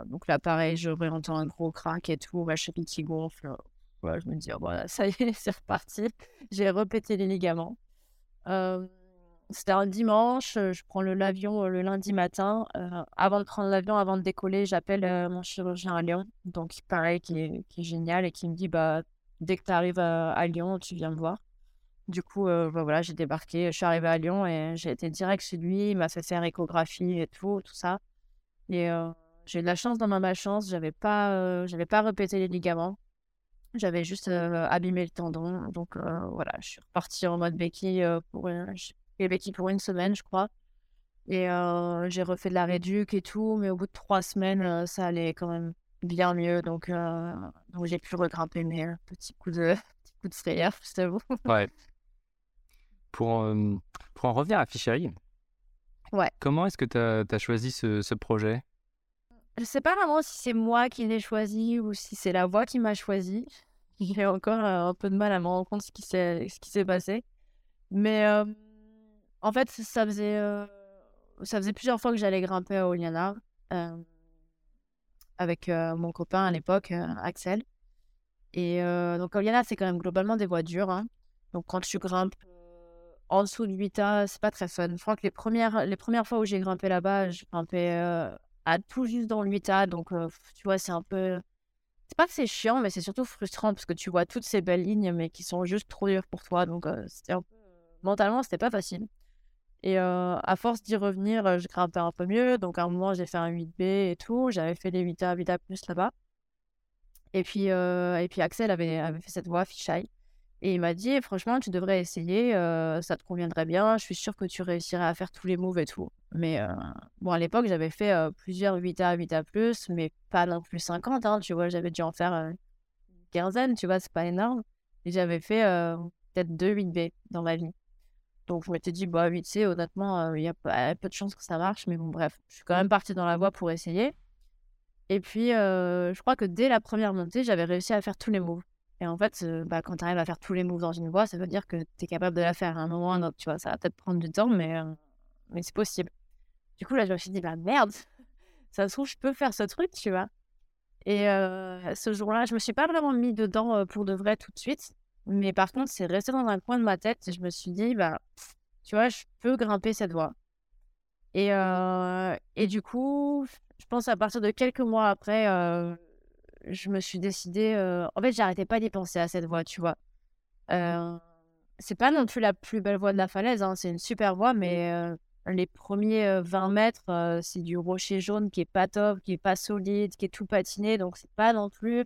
donc là, pareil, je réentends un gros crack et tout. Ma cheville qui gonfle. Ouais, je me dis, oh, voilà, *laughs* ça y est, c'est reparti. J'ai répété les ligaments. C'était un dimanche, je prends l'avion le lundi matin. avant de prendre l'avion, avant de décoller, j'appelle mon chirurgien à Lyon, donc pareil, qui est, qui est, génial et qui me dit bah, dès que tu arrives à, Lyon, tu viens me voir. Du coup, bah, voilà, j'ai débarqué, je suis arrivée à Lyon et j'ai été direct chez lui. Il m'a fait faire échographie et tout, tout ça. Et j'ai eu de la chance dans ma malchance, j'avais pas, j'avais pas répété les ligaments. J'avais juste abîmé le tendon. Donc voilà, je suis repartie en mode béquille pour vécu pour une semaine, je crois. Et j'ai refait de la réduc et tout, mais au bout de trois semaines, ça allait quand même bien mieux. Donc, donc j'ai pu regrimper mes petits coups de, *laughs* petits coups de frayeur, je t'avoue. Ouais. Pour, pour en revenir à Fishery, ouais. comment est-ce que tu as, as, choisi ce, ce projet? Je sais pas vraiment si c'est moi qui l'ai choisi ou si c'est la voix qui m'a choisi. *laughs* J'ai encore un peu de mal à me rendre compte ce qui s'est passé. Mais en fait, ça faisait, ça faisait plusieurs fois que j'allais grimper à Oliana avec mon copain à l'époque, Axel. Et donc, Oliana, c'est quand même globalement des voies dures. Hein. Donc, quand tu grimpes en dessous de 8A, c'est pas très fun. Je crois que les premières, les premières fois où j'ai grimpé là-bas, je grimpais à tout juste dans le 8A. Donc, tu vois, c'est un peu. C'est pas que c'est chiant, mais c'est surtout frustrant parce que tu vois toutes ces belles lignes, mais qui sont juste trop dures pour toi. Donc, c'était un peu... mentalement, c'était pas facile. Et à force d'y revenir, je grimpais un peu mieux. Donc à un moment, j'ai fait un 8B et tout. J'avais fait les 8A, 8A plus là-bas. Et puis, et puis Axel avait, avait fait cette voix, Fisheye. Et il m'a dit, franchement, tu devrais essayer, ça te conviendrait bien. Je suis sûre que tu réussirais à faire tous les moves et tout. Mais bon, à l'époque, j'avais fait plusieurs 8A, 8A plus, mais pas non plus 50. Hein, tu vois, j'avais dû en faire une quinzaine, tu vois, c'est pas énorme. Et j'avais fait peut-être deux 8B dans ma vie. Donc je m'étais dit, bah 8C, honnêtement, il y a peu de chances que ça marche. Mais bon, bref, je suis quand même partie dans la voie pour essayer. Et puis, je crois que dès la première montée, j'avais réussi à faire tous les moves. Et en fait, bah, quand tu arrives à faire tous les moves dans une voie, ça veut dire que tu es capable de la faire à un moment ou à un autre. Tu vois, ça va peut-être prendre du temps, mais, mais c'est possible. Du coup, là, je me suis dit, bah merde, *laughs* ça se trouve, je peux faire ce truc, tu vois. Et ce jour-là, je me suis pas vraiment mis dedans pour de vrai tout de suite. Mais par contre, c'est resté dans un coin de ma tête et je me suis dit, bah, tu vois, je peux grimper cette voie. Et, euh, et du coup, je pense à partir de quelques mois après, euh, je me suis décidé. Euh, en fait, j'arrêtais pas d'y penser à cette voie, tu vois? c'est pas non plus la plus belle voie de la falaise, hein, c'est une super voie, mais les premiers 20 mètres, c'est du rocher jaune qui est pas top, qui est pas solide, qui est tout patiné, donc c'est pas non plus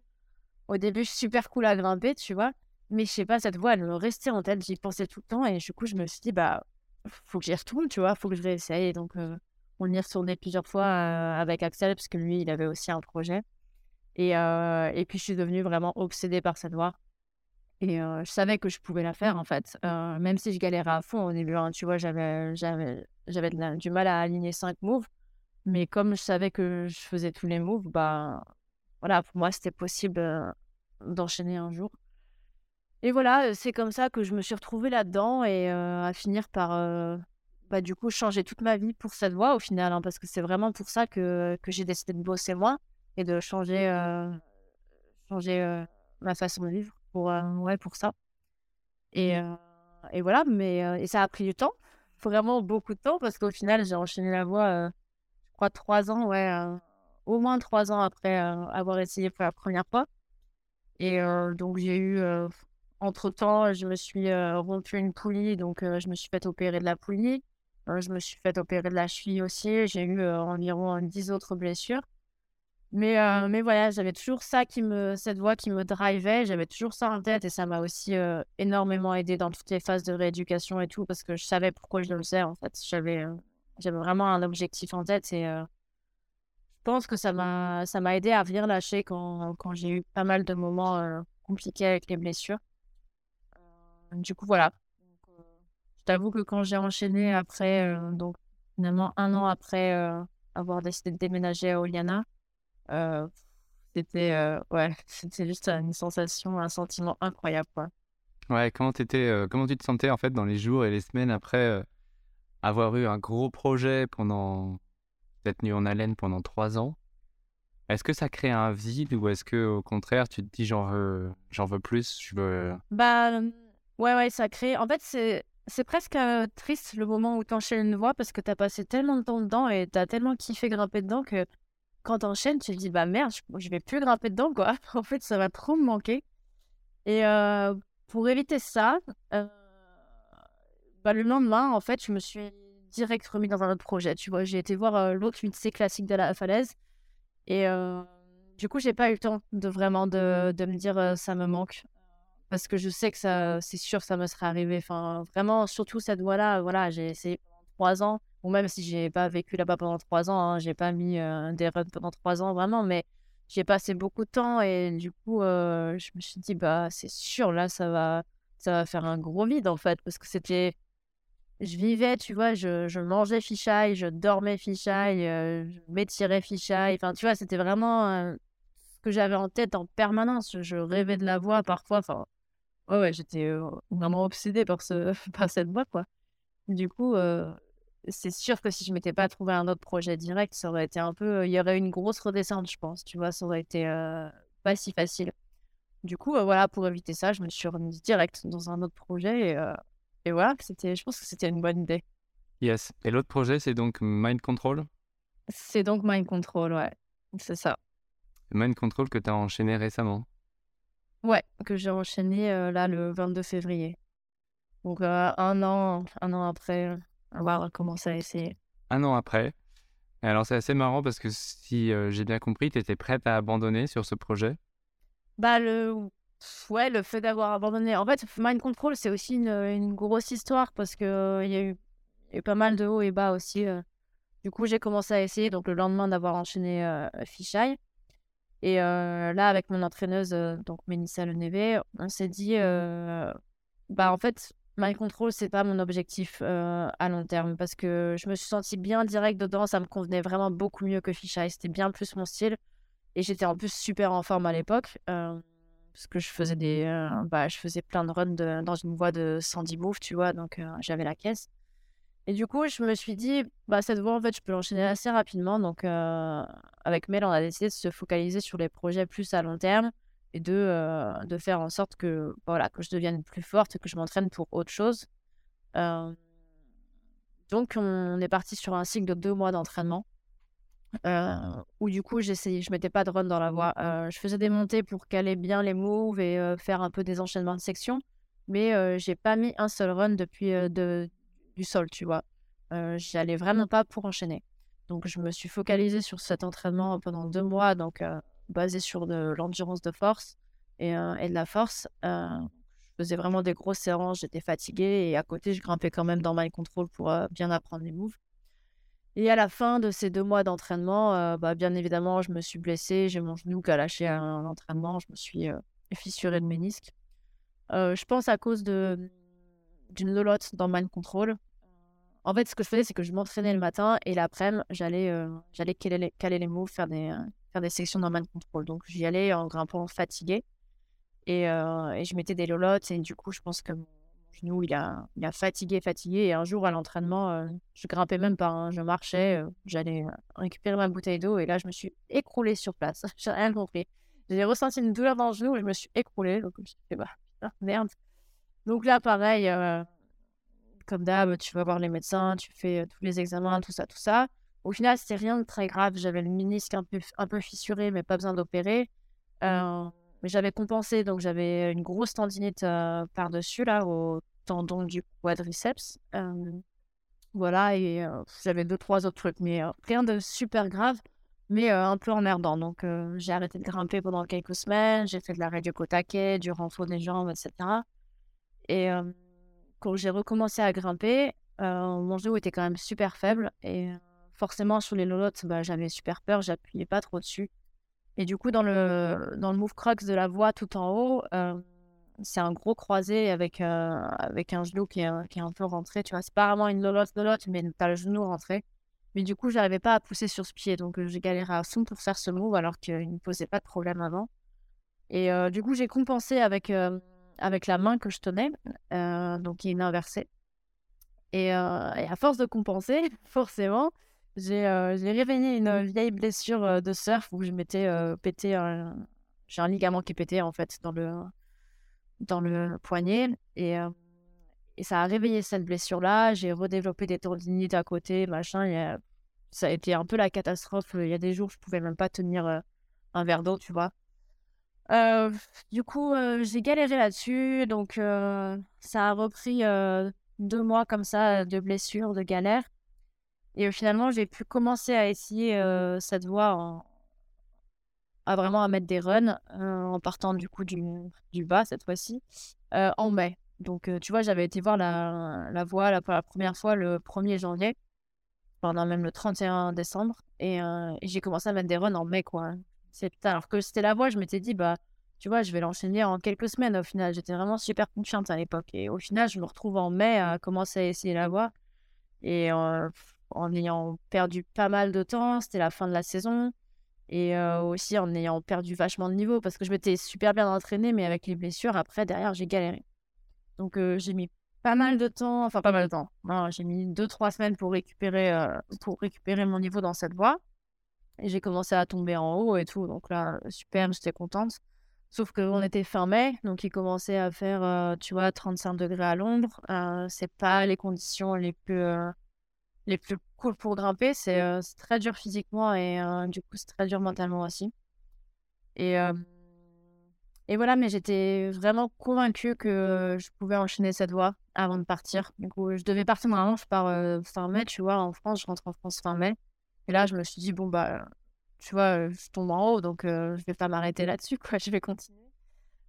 au début super cool à grimper, tu vois? Mais je sais pas, cette voix, elle me restait en tête, j'y pensais tout le temps et du coup, je me suis dit, bah, faut que j'y retourne, tu vois, faut que je réessaye. Donc, on y retournait plusieurs fois avec Axel, parce que lui, il avait aussi un projet. Et, et puis, je suis devenue vraiment obsédée par cette voix. Et je savais que je pouvais la faire, en fait. même si je galérais à fond au début, hein, tu vois, j'avais, du mal à aligner cinq moves. Mais comme je savais que je faisais tous les moves, bah, voilà, pour moi, c'était possible d'enchaîner un jour. Et voilà, c'est comme ça que je me suis retrouvée là-dedans et à finir par, bah, du coup, changer toute ma vie pour cette voie au final, hein, parce que c'est vraiment pour ça que, que j'ai décidé de bosser moi et de changer, changer ma façon de vivre pour, ouais, pour ça. Et, et voilà, mais et ça a pris du temps, *laughs* vraiment beaucoup de temps, parce qu'au final, j'ai enchaîné la voie, je crois, trois ans, ouais, au moins trois ans après avoir essayé pour la première fois. Et donc, j'ai eu entre-temps, je me suis rompu une poulie, donc je me suis fait opérer de la poulie. je me suis fait opérer de la cheville aussi. J'ai eu environ 10 autres blessures. Mais, mais voilà, j'avais toujours ça qui me, cette voix qui me drivait. J'avais toujours ça en tête et ça m'a aussi énormément aidé dans toutes les phases de rééducation et tout parce que je savais pourquoi je le faisais en fait. J'avais, j'avais vraiment un objectif en tête et je pense que ça m'a, ça m'a aidé à rien lâcher quand, quand j'ai eu pas mal de moments compliqués avec les blessures. Du coup, voilà. Euh, je t'avoue que quand j'ai enchaîné après, euh, donc finalement un an après euh, avoir décidé de déménager à Oliana, c'était ouais, *laughs* c'était juste une sensation, un sentiment incroyable. Quoi. Ouais, comment, étais, comment tu te sentais en fait dans les jours et les semaines après avoir eu un gros projet pendant, d'être tenu en haleine pendant trois ans? Est-ce que ça crée un vide ou est-ce que au contraire tu te dis j'en veux, j'en veux plus, je veux... Bah Ouais, ouais, ça crée. En fait, c'est c'est presque triste le moment où tu enchaînes une voix parce que tu as passé tellement de temps dedans et tu as tellement kiffé grimper dedans que quand tu enchaînes, tu te dis bah merde, je, vais plus grimper dedans quoi. *laughs* en fait, ça va trop me manquer. Et pour éviter ça, bah, le lendemain, en fait, je me suis direct remis dans un autre projet. Tu vois, j'ai été voir l'autre UNC classique de la falaise et du coup, j'ai pas eu le temps de vraiment de, de me dire ça me manque parce que je sais que ça, c'est sûr que ça me serait arrivé. Enfin, vraiment, surtout cette voie-là, voilà, j'ai essayé pendant trois ans, ou même si j'ai pas vécu là-bas pendant trois ans, hein, j'ai pas mis des runs pendant trois ans, vraiment, mais j'ai passé beaucoup de temps et du coup, je me suis dit, bah, c'est sûr, là, ça va, ça va faire un gros vide en fait, parce que c'était. Je vivais, tu vois, je, je mangeais fichaille, je dormais fichaille, je m'étirais fichaille. Enfin, tu vois, c'était vraiment ce que j'avais en tête en permanence. Je, rêvais de la voix parfois. Enfin, Ouais, ouais, j'étais vraiment obsédée par, ce, *laughs* par cette boîte, quoi. Du coup, c'est sûr que si je m'étais pas trouvé un autre projet direct, ça aurait été un peu. Il y aurait eu une grosse redescente, je pense. Tu vois, ça aurait été pas si facile. Du coup, voilà, pour éviter ça, je me suis remise direct dans un autre projet et, et voilà, c'était, je pense que c'était une bonne idée. Yes. Et l'autre projet, c'est donc Mind Control? C'est donc Mind Control, ouais. C'est ça. Mind Control que tu as enchaîné récemment? Ouais, que j'ai enchaîné là le 22 février. Donc un an, un an après avoir commencé à essayer. Un an après. alors c'est assez marrant parce que si j'ai bien compris, tu étais prête à abandonner sur ce projet? Bah le ouais, le fait d'avoir abandonné. En fait, Mind Control, c'est aussi une, une, grosse histoire parce que il y, a eu, y a eu pas mal de hauts et bas aussi. Du coup, j'ai commencé à essayer donc le lendemain d'avoir enchaîné euh, Fisheye. Et là, avec mon entraîneuse, donc Mélissa Leneve, on s'est dit, bah en fait, My Control, c'est pas mon objectif à long terme parce que je me suis sentie bien direct dedans. Ça me convenait vraiment beaucoup mieux que Fisheye. C'était bien plus mon style. Et j'étais en plus super en forme à l'époque parce que je faisais des, bah, je faisais plein de runs dans une voie de 110 moves, tu vois. Donc j'avais la caisse. Et du coup, je me suis dit, bah, cette voie, en fait, je peux l'enchaîner assez rapidement. Donc, euh, avec Mel, on a décidé de se focaliser sur les projets plus à long terme et de, euh, de faire en sorte que, voilà, que je devienne plus forte, que je m'entraîne pour autre chose. Euh, donc, on est parti sur un cycle de deux mois d'entraînement. où du coup, j'essayais, je mettais pas de run dans la voie. je faisais des montées pour caler bien les moves et faire un peu des enchaînements de sections. Mais j'ai pas mis un seul run depuis de, du sol, tu vois. Euh, J'y allais vraiment pas pour enchaîner. Donc, je me suis focalisée sur cet entraînement pendant deux mois, donc basé sur de l'endurance de force et, de la force. je faisais vraiment des grosses séances, j'étais fatiguée et à côté, je grimpais quand même dans my control pour bien apprendre les moves. Et à la fin de ces deux mois d'entraînement, bah, bien évidemment, je me suis blessée. J'ai mon genou qui a lâché à l'entraînement. Je me suis fissuré le ménisque. je pense à cause d'une lolotte dans Mind Control. En fait, ce que je faisais, c'est que je m'entraînais le matin et l'après-midi, j'allais j'allais caler les moves, faire des, faire des sections dans Mind Control. Donc, j'y allais en grimpant fatigué. Et, et, je mettais des lolottes. Et du coup, je pense que genou, il a, il a fatigué, fatigué. Et un jour, à l'entraînement, euh, je grimpais même pas. Hein. je marchais, euh, j'allais euh, récupérer ma bouteille d'eau. Et là, je me suis écroulée sur place. *laughs* J'ai rien compris. J'ai ressenti une douleur dans le genou et je me suis écroulée. Donc, je me bah, merde. Donc là, pareil, comme d'hab, tu vas voir les médecins, tu fais tous les examens, tout ça, tout ça. Au final, c'était rien de très grave. J'avais le ménisque un peu, un peu fissuré, mais pas besoin d'opérer. mais j'avais compensé, donc j'avais une grosse tendinite par-dessus, là, au tendon du quadriceps. voilà, et j'avais deux, trois autres trucs, mais rien de super grave, mais un peu emmerdant. Donc, j'ai arrêté de grimper pendant quelques semaines, j'ai fait de la radio taquet, du renfort des jambes, etc. Et quand j'ai recommencé à grimper, mon genou était quand même super faible, et forcément, sur les lolottes, bah, j'avais super peur, j'appuyais pas trop dessus. Et du coup, dans le, dans le move crux de la voie tout en haut, c'est un gros croisé avec, euh, avec un genou qui est, qui est, un peu rentré. Tu vois, c'est pas vraiment une lolotte lolotte, mais t'as le genou rentré. Mais du coup, j'arrivais pas à pousser sur ce pied. Donc, j'ai galéré à fond pour faire ce move alors qu'il ne posait pas de problème avant. Et euh, du coup, j'ai compensé avec, euh, avec la main que je tenais, donc qui est inversée. Et, et, à force de compenser, *laughs* forcément, j'ai réveillé une vieille blessure de surf où je m'étais pété. J'ai un ligament qui est pété en fait dans le, dans le poignet. Et, et ça a réveillé cette blessure-là. J'ai redéveloppé des tendinites à côté, machin. Et, ça a été un peu la catastrophe. Il y a des jours, je pouvais même pas tenir un verre d'eau, tu vois. du coup, j'ai galéré là-dessus. Donc, ça a repris deux mois comme ça de blessures, de galères. Et finalement, j'ai pu commencer à essayer cette voie en, à vraiment à mettre des runs euh, en partant du coup du, du bas cette fois-ci euh, en mai. Donc tu vois, j'avais été voir la, la voie la, pour la première fois le 1er janvier, pendant même le 31 décembre, et, j'ai commencé à mettre des runs en mai quoi. Alors que c'était la voie, je m'étais dit, bah tu vois, je vais l'enchaîner en quelques semaines au final. J'étais vraiment super confiante à l'époque. Et au final, je me retrouve en mai à commencer à essayer la voie. Et en ayant perdu pas mal de temps, c'était la fin de la saison. Et aussi en ayant perdu vachement de niveau parce que je m'étais super bien entraînée, mais avec les blessures, après, derrière, j'ai galéré. Donc j'ai mis pas mal de temps, enfin pas mal de temps. j'ai mis 2-3 semaines pour récupérer, pour récupérer mon niveau dans cette voie. Et j'ai commencé à tomber en haut et tout. Donc là, super, j'étais contente. Sauf qu'on était fin mai, donc il commençait à faire, tu vois, 35 degrés à l'ombre. c'est pas les conditions les plus les plus cool pour grimper. C'est très dur physiquement et du coup, c'est très dur mentalement aussi. Et, et voilà, mais j'étais vraiment convaincue que je pouvais enchaîner cette voie avant de partir. Du coup, je devais partir normalement, je pars fin mai, tu vois, en France, je rentre en France fin mai. Et là, je me suis dit, bon, bah, tu vois, je tombe en haut, donc je vais pas m'arrêter là-dessus, quoi, *laughs* je vais continuer.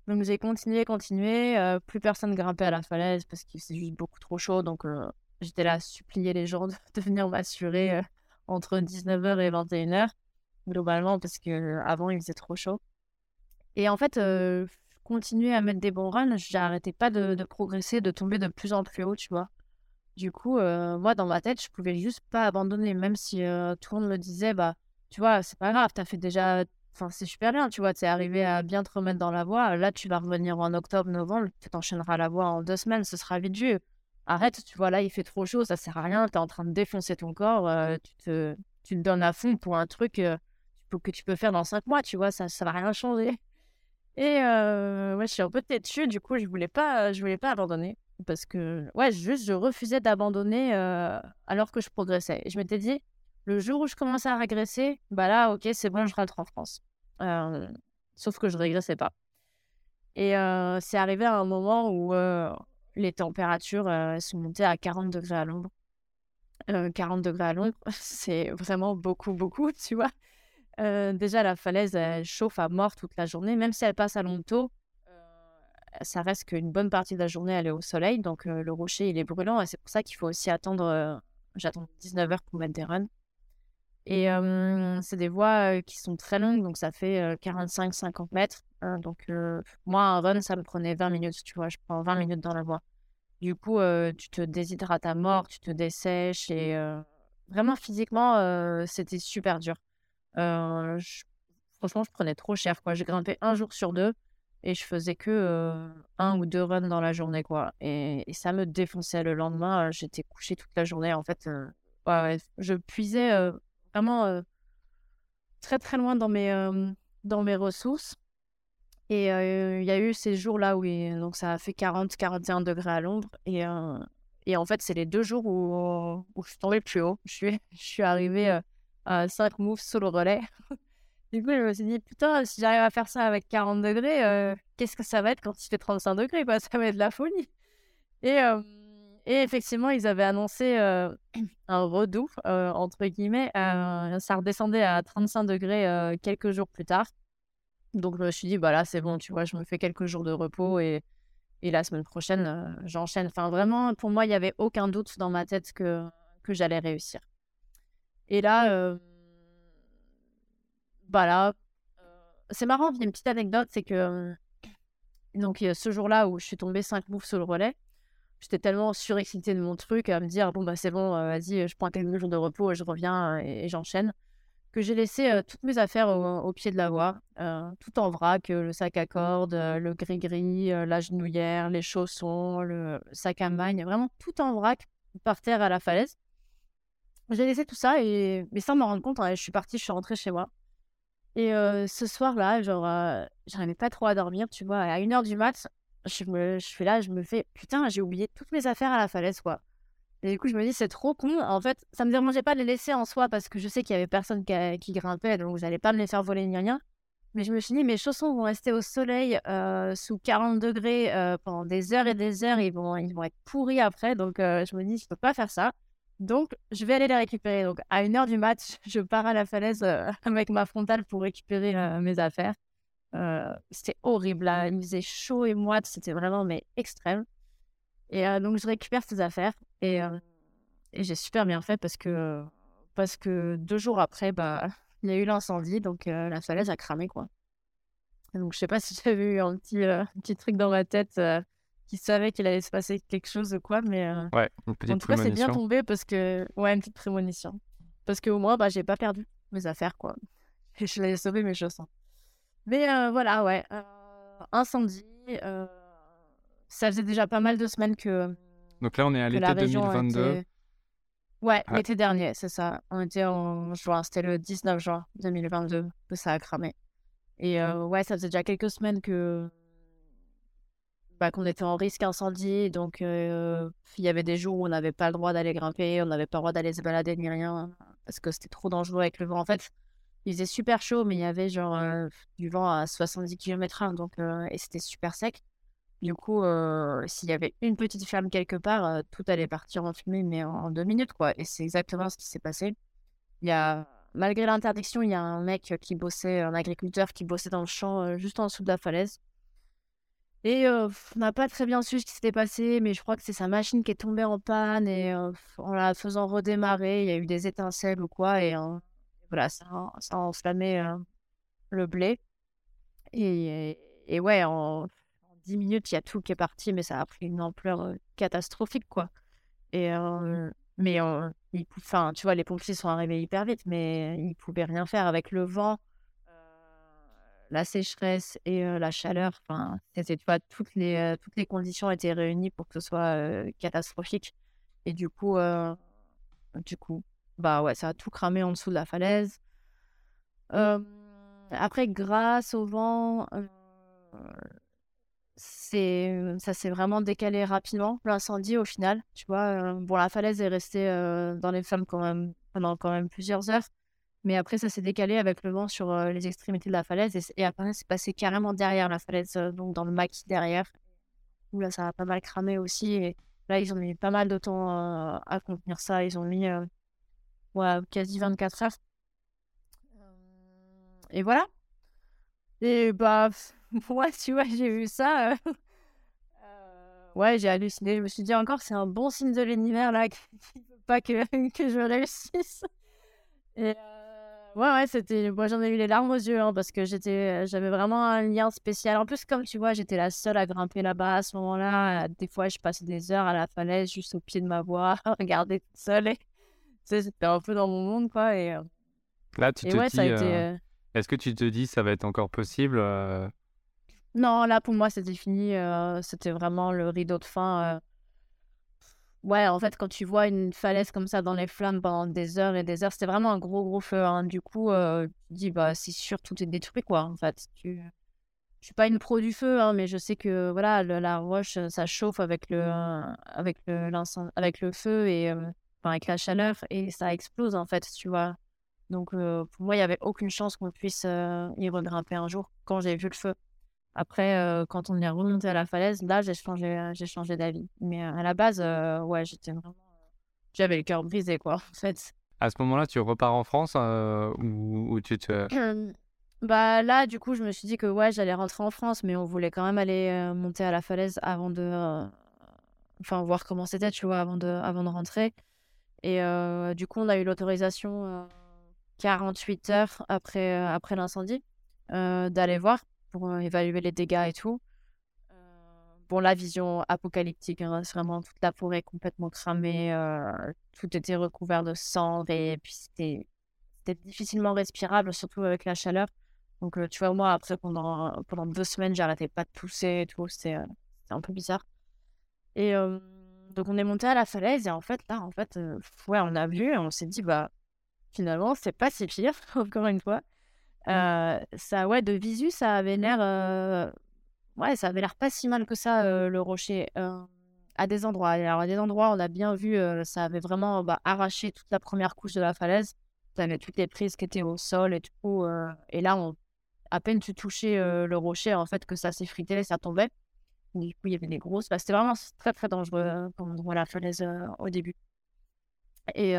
Donc j'ai continué, continué. plus personne grimpait à la falaise parce qu'il faisait juste beaucoup trop chaud. Donc J'étais là à supplier les gens *laughs* de, venir m'assurer euh, entre 19h et 21h, globalement, parce qu'avant, il faisait trop chaud. Et en fait, euh, je continuais à mettre des bons runs, j'arrêtais pas de, progresser, de tomber de plus en plus haut, tu vois. Du coup, euh, moi, dans ma tête, je pouvais juste pas abandonner, même si tout le monde me disait, bah, tu vois, c'est pas grave, t'as fait déjà. Enfin, c'est super bien, tu vois, t'es arrivé à bien te remettre dans la voie. Là, tu vas revenir en octobre, novembre, tu t'enchaîneras la voie en deux semaines, ce sera vite vu arrête, tu vois, là, il fait trop chaud, ça sert à rien, tu es en train de défoncer ton corps, euh, tu, te, tu te donnes à fond pour un truc euh, que tu peux faire dans cinq mois, tu vois, ça, ça va rien changer. Et euh, ouais, je suis un peu têtue, du coup, je voulais pas, je voulais pas abandonner. Parce que, ouais, juste, je refusais d'abandonner alors que je progressais. Et je m'étais dit, le jour où je commençais à régresser, bah là, ok, c'est bon, je rentre en France. sauf que je régressais pas. Et c'est arrivé à un moment où les températures euh, sont montées à 40 degrés à l'ombre. 40 degrés à l'ombre, *laughs* c'est vraiment beaucoup, beaucoup, *laughs* tu vois. Euh, déjà, la falaise, elle chauffe à mort toute la journée, même si elle passe à tôt. Euh, ça reste qu'une bonne partie de la journée, elle est au soleil, donc le rocher, il est brûlant, et c'est pour ça qu'il faut aussi attendre j'attends 19 heures pour mettre des runs. Et c'est des voies qui sont très longues, donc ça fait 45-50 mètres. Hein, donc moi, un run, ça me prenait 20 minutes, tu vois, je prends 20 minutes dans la voie. Du coup, tu te déshydrates à mort, tu te dessèches et vraiment physiquement, c'était super dur. Franchement, je prenais trop cher, quoi. J'ai grimpé un jour sur deux et je faisais que un ou deux runs dans la journée, quoi. Et, ça me défonçait le lendemain. J'étais couchée toute la journée, en fait. ouais, je puisais vraiment très très loin dans mes, dans mes ressources. Et il y a eu ces jours-là où donc ça a fait 40-41 degrés à l'ombre. Et, et en fait, c'est les deux jours où, où je suis tombée plus haut. Je suis, *laughs* je suis arrivée à 5 moves sous le relais. *laughs* du coup, je me suis dit, putain, si j'arrive à faire ça avec 40 degrés, qu'est-ce que ça va être quand il fait 35 degrés? Quoi Ça va être de la folie. Et, et effectivement, ils avaient annoncé *clears throat* un redout, entre guillemets. ça redescendait à 35 degrés quelques jours plus tard. Donc, je me suis dit, bah là, c'est bon, tu vois, je me fais quelques jours de repos et, et la semaine prochaine, j'enchaîne. Enfin, vraiment, pour moi, il n'y avait aucun doute dans ma tête que, que j'allais réussir. Et là, bah là, c'est marrant, il y a une petite anecdote, c'est que donc ce jour-là où je suis tombée 5 moves sur le relais, j'étais tellement surexcitée de mon truc à me dire bon bah c'est bon, vas-y, je prends quelques jours de repos et je reviens et j'enchaîne que j'ai laissé toutes mes affaires au, pied de la voie, tout en vrac, le sac à cordes, le gris-gris, la genouillère, les chaussons, le sac à magne, vraiment tout en vrac par terre à la falaise. J'ai laissé tout ça et mais sans m'en rendre compte, je suis partie, je suis rentrée chez moi. Et ce soir-là, genre, j'arrivais pas trop à dormir, tu vois. À 1h du mat, je, me, je fais là, je me fais putain, j'ai oublié toutes mes affaires à la falaise, quoi. Et du coup, je me dis, c'est trop con. En fait, ça me dérangeait pas de les laisser en soi parce que je sais qu'il y avait personne qui, grimpait, donc vous n'allez pas me les faire voler ni rien. Mais je me suis dit, mes chaussons vont rester au soleil euh, sous 40 degrés euh, pendant des heures et des heures. Ils vont, ils vont être pourris après. Donc, euh, je me dis, je peux pas faire ça. Donc, je vais aller les récupérer. Donc, à une heure du mat, *laughs* je pars à la falaise avec ma frontale pour récupérer mes affaires. C'était horrible. Là. Il faisait chaud et moite. C'était vraiment mais extrême. Et donc, je récupère ces affaires. Et, et j'ai super bien fait parce que, parce que deux jours après, bah, *laughs* il y a eu l'incendie. Donc, la falaise a cramé, quoi. donc, je sais pas si *laughs* j'avais eu un petit, petit truc dans ma tête qui savait qu'il allait se passer quelque chose ou quoi. Mais ouais, une petite en tout cas, c'est bien tombé parce que, ouais, une petite prémonition. Parce qu'au moins, bah, j'ai pas perdu mes affaires, quoi. *laughs* Et je l'ai sauvé mes chaussons. Mais voilà, ouais. incendie ça faisait déjà pas mal de semaines que. Donc là, on est à l'été 2022. Ouais, ah. l'été dernier, c'est ça. On était en juin, c'était le 19 juin 2022 que ça a cramé. Et euh, ouais, ça faisait déjà quelques semaines que. Bah, qu'on était en risque incendie. Donc, euh, il y avait des jours où on n'avait pas le droit d'aller grimper, on n'avait pas le droit d'aller se balader ni rien, parce que c'était trop dangereux avec le vent. En fait, il faisait super chaud, mais il y avait genre euh, du vent à 70 km/h, donc, et c'était super sec. Du coup, s'il y avait une petite flamme quelque part, tout allait partir en fumée, mais en, deux minutes, quoi. Et c'est exactement ce qui s'est passé. Il y a, malgré l'interdiction, il y a un mec qui bossait, un agriculteur qui bossait dans le champ juste en dessous de la falaise. Et on n'a pas très bien su ce qui s'était passé, mais je crois que c'est sa machine qui est tombée en panne et en la faisant redémarrer, il y a eu des étincelles ou quoi, et voilà, ça, ça a enflammé le blé. Et, et ouais, en, 10 minutes, il y a tout qui est parti, mais ça a pris une ampleur catastrophique, quoi. Et, mmh. mais enfin, tu vois, les pompiers sont arrivés hyper vite, mais ils pouvaient rien faire avec le vent, la sécheresse et la chaleur. Enfin, tu vois, toutes les, toutes les conditions étaient réunies pour que ce soit catastrophique. Et du coup, du coup, bah ouais, ça a tout cramé en dessous de la falaise. après, grâce au vent, c'est ça s'est vraiment décalé rapidement l'incendie au final tu vois bon la falaise est restée dans les flammes quand même pendant quand même plusieurs heures mais après ça s'est décalé avec le vent sur les extrémités de la falaise et, après c'est passé carrément derrière la falaise donc dans le maquis derrière où là ça a pas mal cramé aussi et là ils ont mis pas mal de temps à contenir ça ils ont mis ouais, quasi 24 heures et voilà et bah *laughs* moi, tu vois, j'ai vu ça. *laughs* Euh, ouais, j'ai halluciné. Je me suis dit encore, c'est un bon signe de l'univers là, *laughs* qui veut pas que, que je réussisse. Et ouais, ouais, c'était. Moi, j'en ai eu les larmes aux yeux hein, parce que j'étais, j'avais vraiment un lien spécial. En plus, comme tu vois, j'étais la seule à grimper là-bas à ce moment-là. Des fois, je passais des heures à la falaise juste au pied de ma voie, à regarder toute seule. Et... c'était un peu dans mon monde, quoi. Et, Là, tu te dis. Est-ce que tu te dis ça va être encore possible Non, là pour moi c'était fini. c'était vraiment le rideau de fin. Ouais, en fait, quand tu vois une falaise comme ça dans les flammes pendant des heures et des heures, c'était vraiment un gros gros feu. Hein. Du coup, tu te dis bah c'est sûr tout est détruit quoi. En fait, tu... je suis pas une pro du feu, hein, mais je sais que voilà la roche ça chauffe avec le avec le avec le feu et avec la chaleur et ça explose en fait, tu vois. Donc, pour moi, il n'y avait aucune chance qu'on puisse y regrimper un jour quand j'ai vu le feu. Après, quand on est remonté à la falaise, là, j'ai changé, j'ai changé d'avis. Mais à la base, ouais, j'étais vraiment. J'avais le cœur brisé, quoi, *laughs* en fait. À ce moment-là, tu repars en France ou, tu te. bah là, du coup, je me suis dit que ouais, j'allais rentrer en France, mais on voulait quand même aller monter à la falaise avant de. Enfin, voir comment c'était, tu vois, avant de, avant de rentrer. Et du coup, on a eu l'autorisation 48 heures après, euh, après l'incendie, euh, d'aller voir pour euh, évaluer les dégâts et tout. bon, la vision apocalyptique, hein, c'est vraiment toute la forêt complètement cramée, tout était recouvert de cendres et puis c'était difficilement respirable, surtout avec la chaleur. Donc, tu vois, moi, après, pendant, pendant deux semaines, j'arrêtais pas de pousser et tout. C'était un peu bizarre. Et donc, on est monté à la falaise et en fait, là, en fait, ouais, on a vu et on s'est dit, bah, finalement, c'est pas si pire, *laughs* encore une fois. Mmh. ça, ouais, de visu, ça avait l'air. ouais, ça avait l'air pas si mal que ça, le rocher. à des endroits. Alors, à des endroits, on a bien vu, ça avait vraiment bah, arraché toute la première couche de la falaise. Tu avais toutes les prises qui étaient au sol et tout. et là, on, à peine tu touchais le rocher, en fait, que ça s'effritait, ça tombait. Du coup, il y avait des grosses. Bah, c'était vraiment très, très dangereux quand on voit la falaise au début. Et.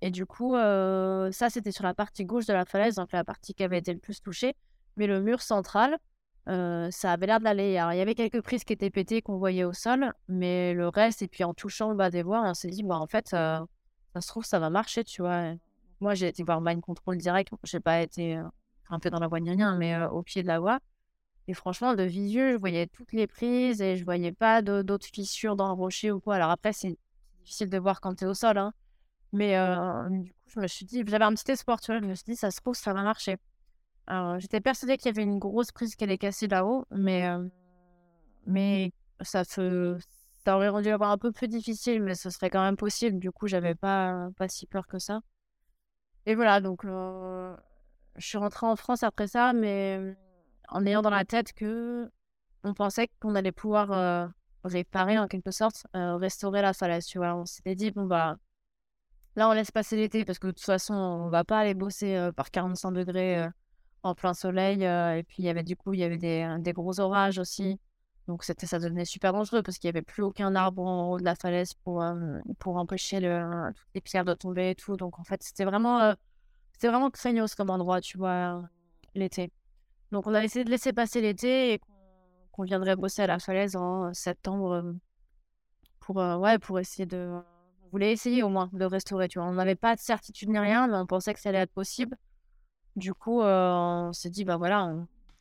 Et du coup, euh, ça, c'était sur la partie gauche de la falaise, donc la partie qui avait été le plus touchée. Mais le mur central, euh, ça avait l'air d'aller. Alors, il y avait quelques prises qui étaient pétées qu'on voyait au sol, mais le reste, et puis en touchant le bas des voies, on s'est dit, bah, en fait, euh, ça se trouve, ça va marcher, tu vois. Moi, j'ai été voir Mind Control direct, j'ai pas été un peu dans la voie ni rien, mais au pied de la voie. Et franchement, de visu, je voyais toutes les prises et je voyais pas d'autres fissures dans le rocher ou quoi. Alors après, c'est difficile de voir quand tu es au sol, hein. Mais du coup, je me suis dit, j'avais un petit espoir, tu vois, je me suis dit, ça se trouve, ça va marcher. Alors, j'étais persuadée qu'il y avait une grosse prise qui allait casser là-haut, mais, mais ça, se, ça aurait rendu avoir un peu plus difficile, mais ce serait quand même possible. Du coup, j'avais pas, pas si peur que ça. Et voilà, donc je suis rentrée en France après ça, mais en ayant dans la tête que on pensait qu'on allait pouvoir réparer en quelque sorte, restaurer la falaise. Tu vois, on s'était dit, bon, bah Là, on laisse passer l'été parce que de toute façon, on va pas aller bosser par 45 degrés en plein soleil. et puis, il y avait du coup, il y avait des, des gros orages aussi. Donc, c'était, ça devenait super dangereux parce qu'il n'y avait plus aucun arbre en haut de la falaise pour, pour empêcher le, les pierres de tomber et tout. Donc, en fait, c'était vraiment, c'était vraiment craignos comme endroit, tu vois, l'été. Donc, on a essayé de laisser passer l'été et qu'on viendrait bosser à la falaise en septembre pour, ouais, pour essayer de voulait essayer au moins de restaurer, tu vois. On n'avait pas de certitude ni rien, mais on pensait que ça allait être possible. Du coup, euh, on s'est dit, bah voilà,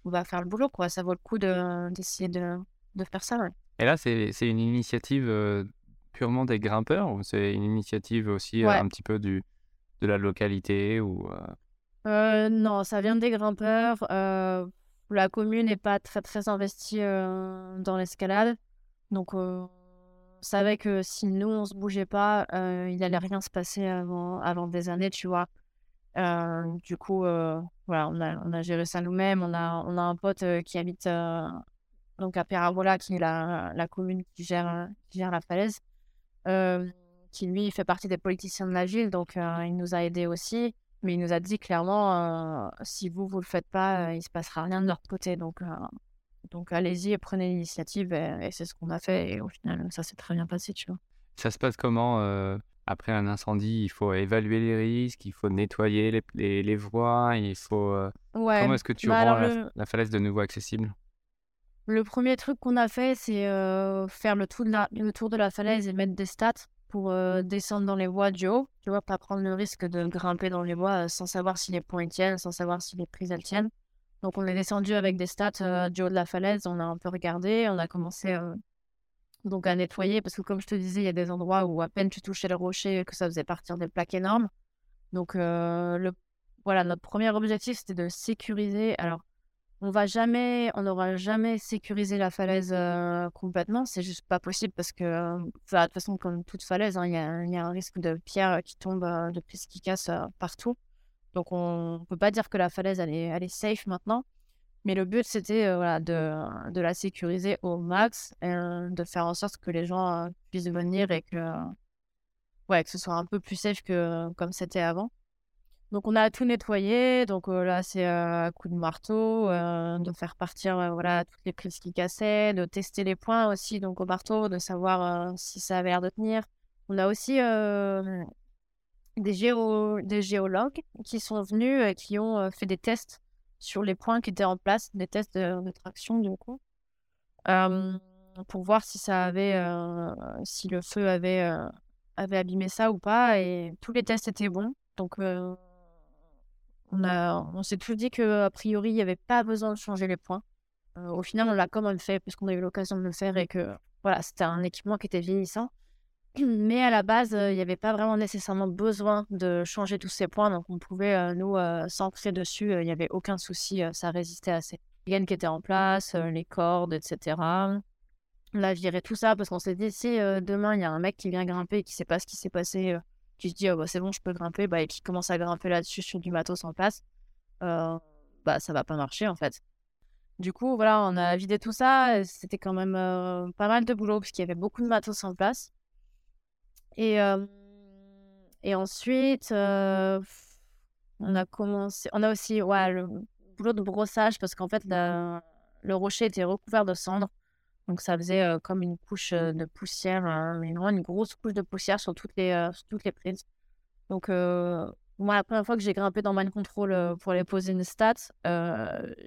on, va faire le boulot, quoi. Ça vaut le coup d'essayer de, de, faire ça, Et là, c'est une initiative euh, purement des grimpeurs ou c'est une initiative aussi euh, un petit peu du, de la localité ou Non, ça vient des grimpeurs. la commune n'est pas très, très investie dans l'escalade. Donc, savait que si nous, on se bougeait pas, euh, il allait rien se passer avant, avant des années, tu vois. Euh, du coup, euh, voilà, on a, on a géré ça nous-mêmes. On a, on a un pote qui habite donc à Perabola, qui est la, la commune qui gère, qui gère la falaise, qui lui fait partie des politiciens de la ville, donc il nous a aidés aussi. Mais il nous a dit clairement, si vous, vous le faites pas, il se passera rien de leur côté. Donc, donc allez-y et prenez l'initiative. Et, c'est ce qu'on a fait. Et au final, ça s'est très bien passé, tu vois. Ça se passe comment euh, après un incendie? Il faut évaluer les risques, il faut nettoyer les, les, voies, il faut. Euh, comment est-ce que tu bah, rends la, falaise de nouveau accessible? Le premier truc qu'on a fait, c'est faire le tour, de la, le tour de la falaise et mettre des stats pour descendre dans les bois du haut. Tu vois, pas prendre le risque de grimper dans les bois sans savoir si les points tiennent, sans savoir si les prises elles tiennent. Donc on est descendu avec des stats du haut de la falaise, on a un peu regardé, on a commencé donc à nettoyer parce que comme je te disais, il y a des endroits où à peine tu touchais le rocher que ça faisait partir des plaques énormes. Donc le voilà, notre premier objectif c'était de sécuriser. Alors on va jamais, on n'aura jamais sécurisé la falaise complètement, c'est juste pas possible parce que de toute façon comme toute falaise, hein, il y, a, un risque de pierre qui tombe, de prise qui casse partout. Donc on ne peut pas dire que la falaise elle est, safe maintenant. Mais le but, c'était euh, voilà, de, la sécuriser au max, et, euh, de faire en sorte que les gens euh, puissent venir et que, ouais, que ce soit un peu plus safe que comme c'était avant. Donc on a tout nettoyé, donc là c'est un coup de marteau, de faire partir voilà, toutes les prises qui cassaient, de tester les points aussi donc au marteau, de savoir si ça avait l'air de tenir. On a aussi des, géo des géologues qui sont venus et qui ont fait des tests sur les points qui étaient en place, des tests de, traction du coup, pour voir si ça avait, si le feu avait, avait abîmé ça ou pas. Et tous les tests étaient bons. Donc on, a, s'est tout dit qu'a priori, il n'y avait pas besoin de changer les points. au final, on l'a quand même fait puisqu'on a eu l'occasion de le faire et que voilà, c'était un équipement qui était vieillissant. *clears throat* Mais à la base, il n'y avait pas vraiment nécessairement besoin de changer tous ces points. Donc, on pouvait, nous, s'ancrer dessus. Il n'y avait aucun souci. ça résistait à ces gaines qui étaient en place, les cordes, etc. On a viré tout ça parce qu'on s'est dit, si demain, il y a un mec qui vient grimper et qui ne sait pas ce qui s'est passé, qui se dit, «Oh, bah, c'est bon, je peux grimper, bah, et qui commence à grimper là-dessus sur du matos en place, bah, ça va pas marcher, en fait. Du coup, voilà, on a vidé tout ça. C'était quand même pas mal de boulot parce qu'il y avait beaucoup de matos en place. Et, et ensuite, on a commencé. On a aussi ouais, le boulot de brossage parce qu'en fait, le rocher était recouvert de cendres. Donc, ça faisait comme une couche de poussière, vraiment une grosse couche de poussière sur toutes les, toutes les prises. Donc, moi, la première fois que j'ai grimpé dans Mind Control pour aller poser une stat,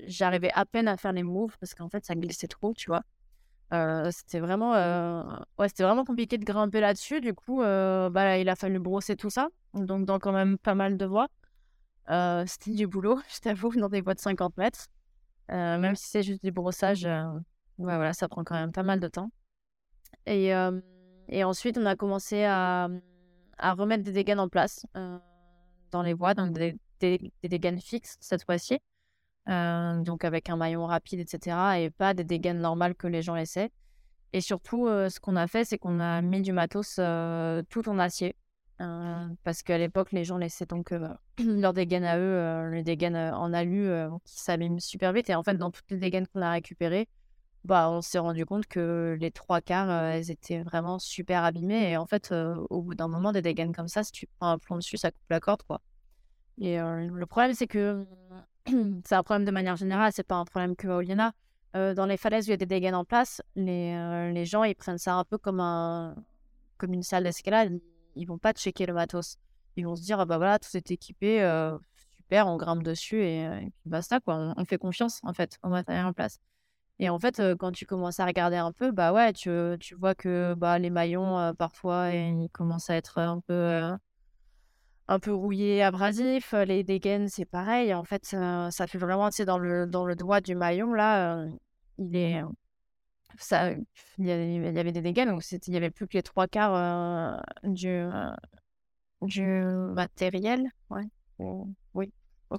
j'arrivais à peine à faire les moves parce qu'en fait, ça glissait trop, tu vois c'était vraiment, ouais, c'était vraiment compliqué de grimper là-dessus. Du coup, bah, il a fallu brosser tout ça. Donc, dans quand même pas mal de voies. c'était du boulot, *laughs* je t'avoue, dans des voies de 50 mètres. même si c'est juste du brossage, ouais, voilà, ça prend quand même pas mal de temps. Et, et ensuite, on a commencé à, à remettre des dégaines en place dans les voies, donc des, des, dégaines fixes cette fois-ci. Euh, donc avec un maillon rapide, etc. Et pas des dégaines normales que les gens laissaient. Et surtout, euh, ce qu'on a fait, c'est qu'on a mis du matos euh, tout en acier. parce qu'à l'époque, les gens laissaient donc *clears throat* leurs dégaines à eux, les dégaines en alu qui s'abîment super vite. Et en fait, dans toutes les dégaines qu'on a récupérées, bah, on s'est rendu compte que les trois quarts, elles étaient vraiment super abîmées. Et en fait, au bout d'un moment, des dégaines comme ça, si tu prends un plomb dessus, ça coupe la corde, quoi. Et le problème, c'est que *clears throat* c'est un problème de manière générale, c'est pas un problème que Euh, dans les falaises où il y a des dégaines en place, les, les gens ils prennent ça un peu comme, un, comme une salle d'escalade. Ils vont pas checker le matos. Ils vont se dire, ah bah voilà, tout est équipé, super, on grimpe dessus et, et, puis basta quoi. On, fait confiance en fait au matériel en place. Et en fait, quand tu commences à regarder un peu, bah ouais, tu, tu vois que bah, les maillons, parfois, ils commencent à être un peu un peu rouillé, abrasif. Les dégaines, c'est pareil. En fait, ça, fait vraiment, tu sais, dans le, dans le doigt du maillon, là, il est. Il y, avait, des dégaines, donc il n'y avait plus que les trois quarts du, du matériel. Ouais. oui,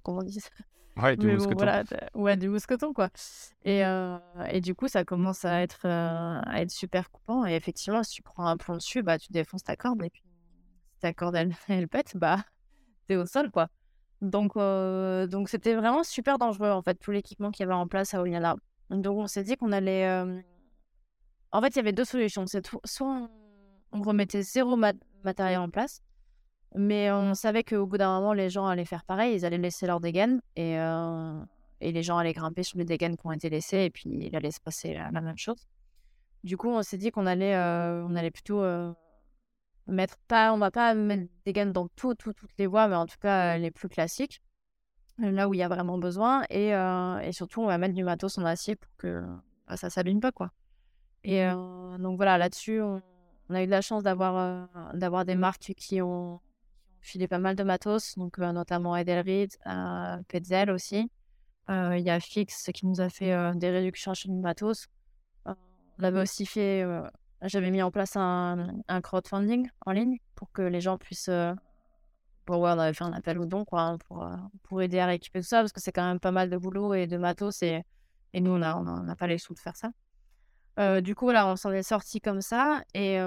comment on dit ça? Ouais, du mousqueton. ouais, du mousqueton, quoi. Et, et du coup, ça commence à être, à être super coupant. Et effectivement, si tu prends un plomb dessus, bah, tu défonces ta corde et puis ta corde elle, *laughs* elle pète, bah t'es au sol quoi. Donc euh, donc c'était vraiment super dangereux en fait tout l'équipement qu'il y avait en place à Oliana. Donc on s'est dit qu'on allait. Euh, en fait il y avait deux solutions. C'est soit on, remettait zéro matériel en place, mais on savait qu'au bout d'un moment les gens allaient faire pareil, ils allaient laisser leurs dégaines et euh, et les gens allaient grimper sur les dégaines qui ont été laissées et puis il allait se passer la, même chose. Du coup on s'est dit qu'on allait on allait plutôt mettre pas, on va pas mettre des gaines dans tout, toutes les voies, mais en tout cas les plus classiques, là où il y a vraiment besoin. Et, et surtout, on va mettre du matos en acier pour que, bah, ça s'abîme pas, quoi. Et mmh donc voilà, là-dessus, on, a eu de la chance d'avoir d'avoir des marques qui ont, filé pas mal de matos, donc notamment Edelrid, Petzel aussi. Il y a Fix qui nous a fait des réductions sur le matos. on avait aussi fait, j'avais mis en place un, un, crowdfunding en ligne pour que les gens puissent pour ouais, on avait fait un appel au don quoi, hein, pour, pour aider à rééquiper tout ça, parce que c'est quand même pas mal de boulot et de matos, et, et nous, on n'a on pas les sous de faire ça. Euh, du coup, là, on s'en est sorti comme ça, et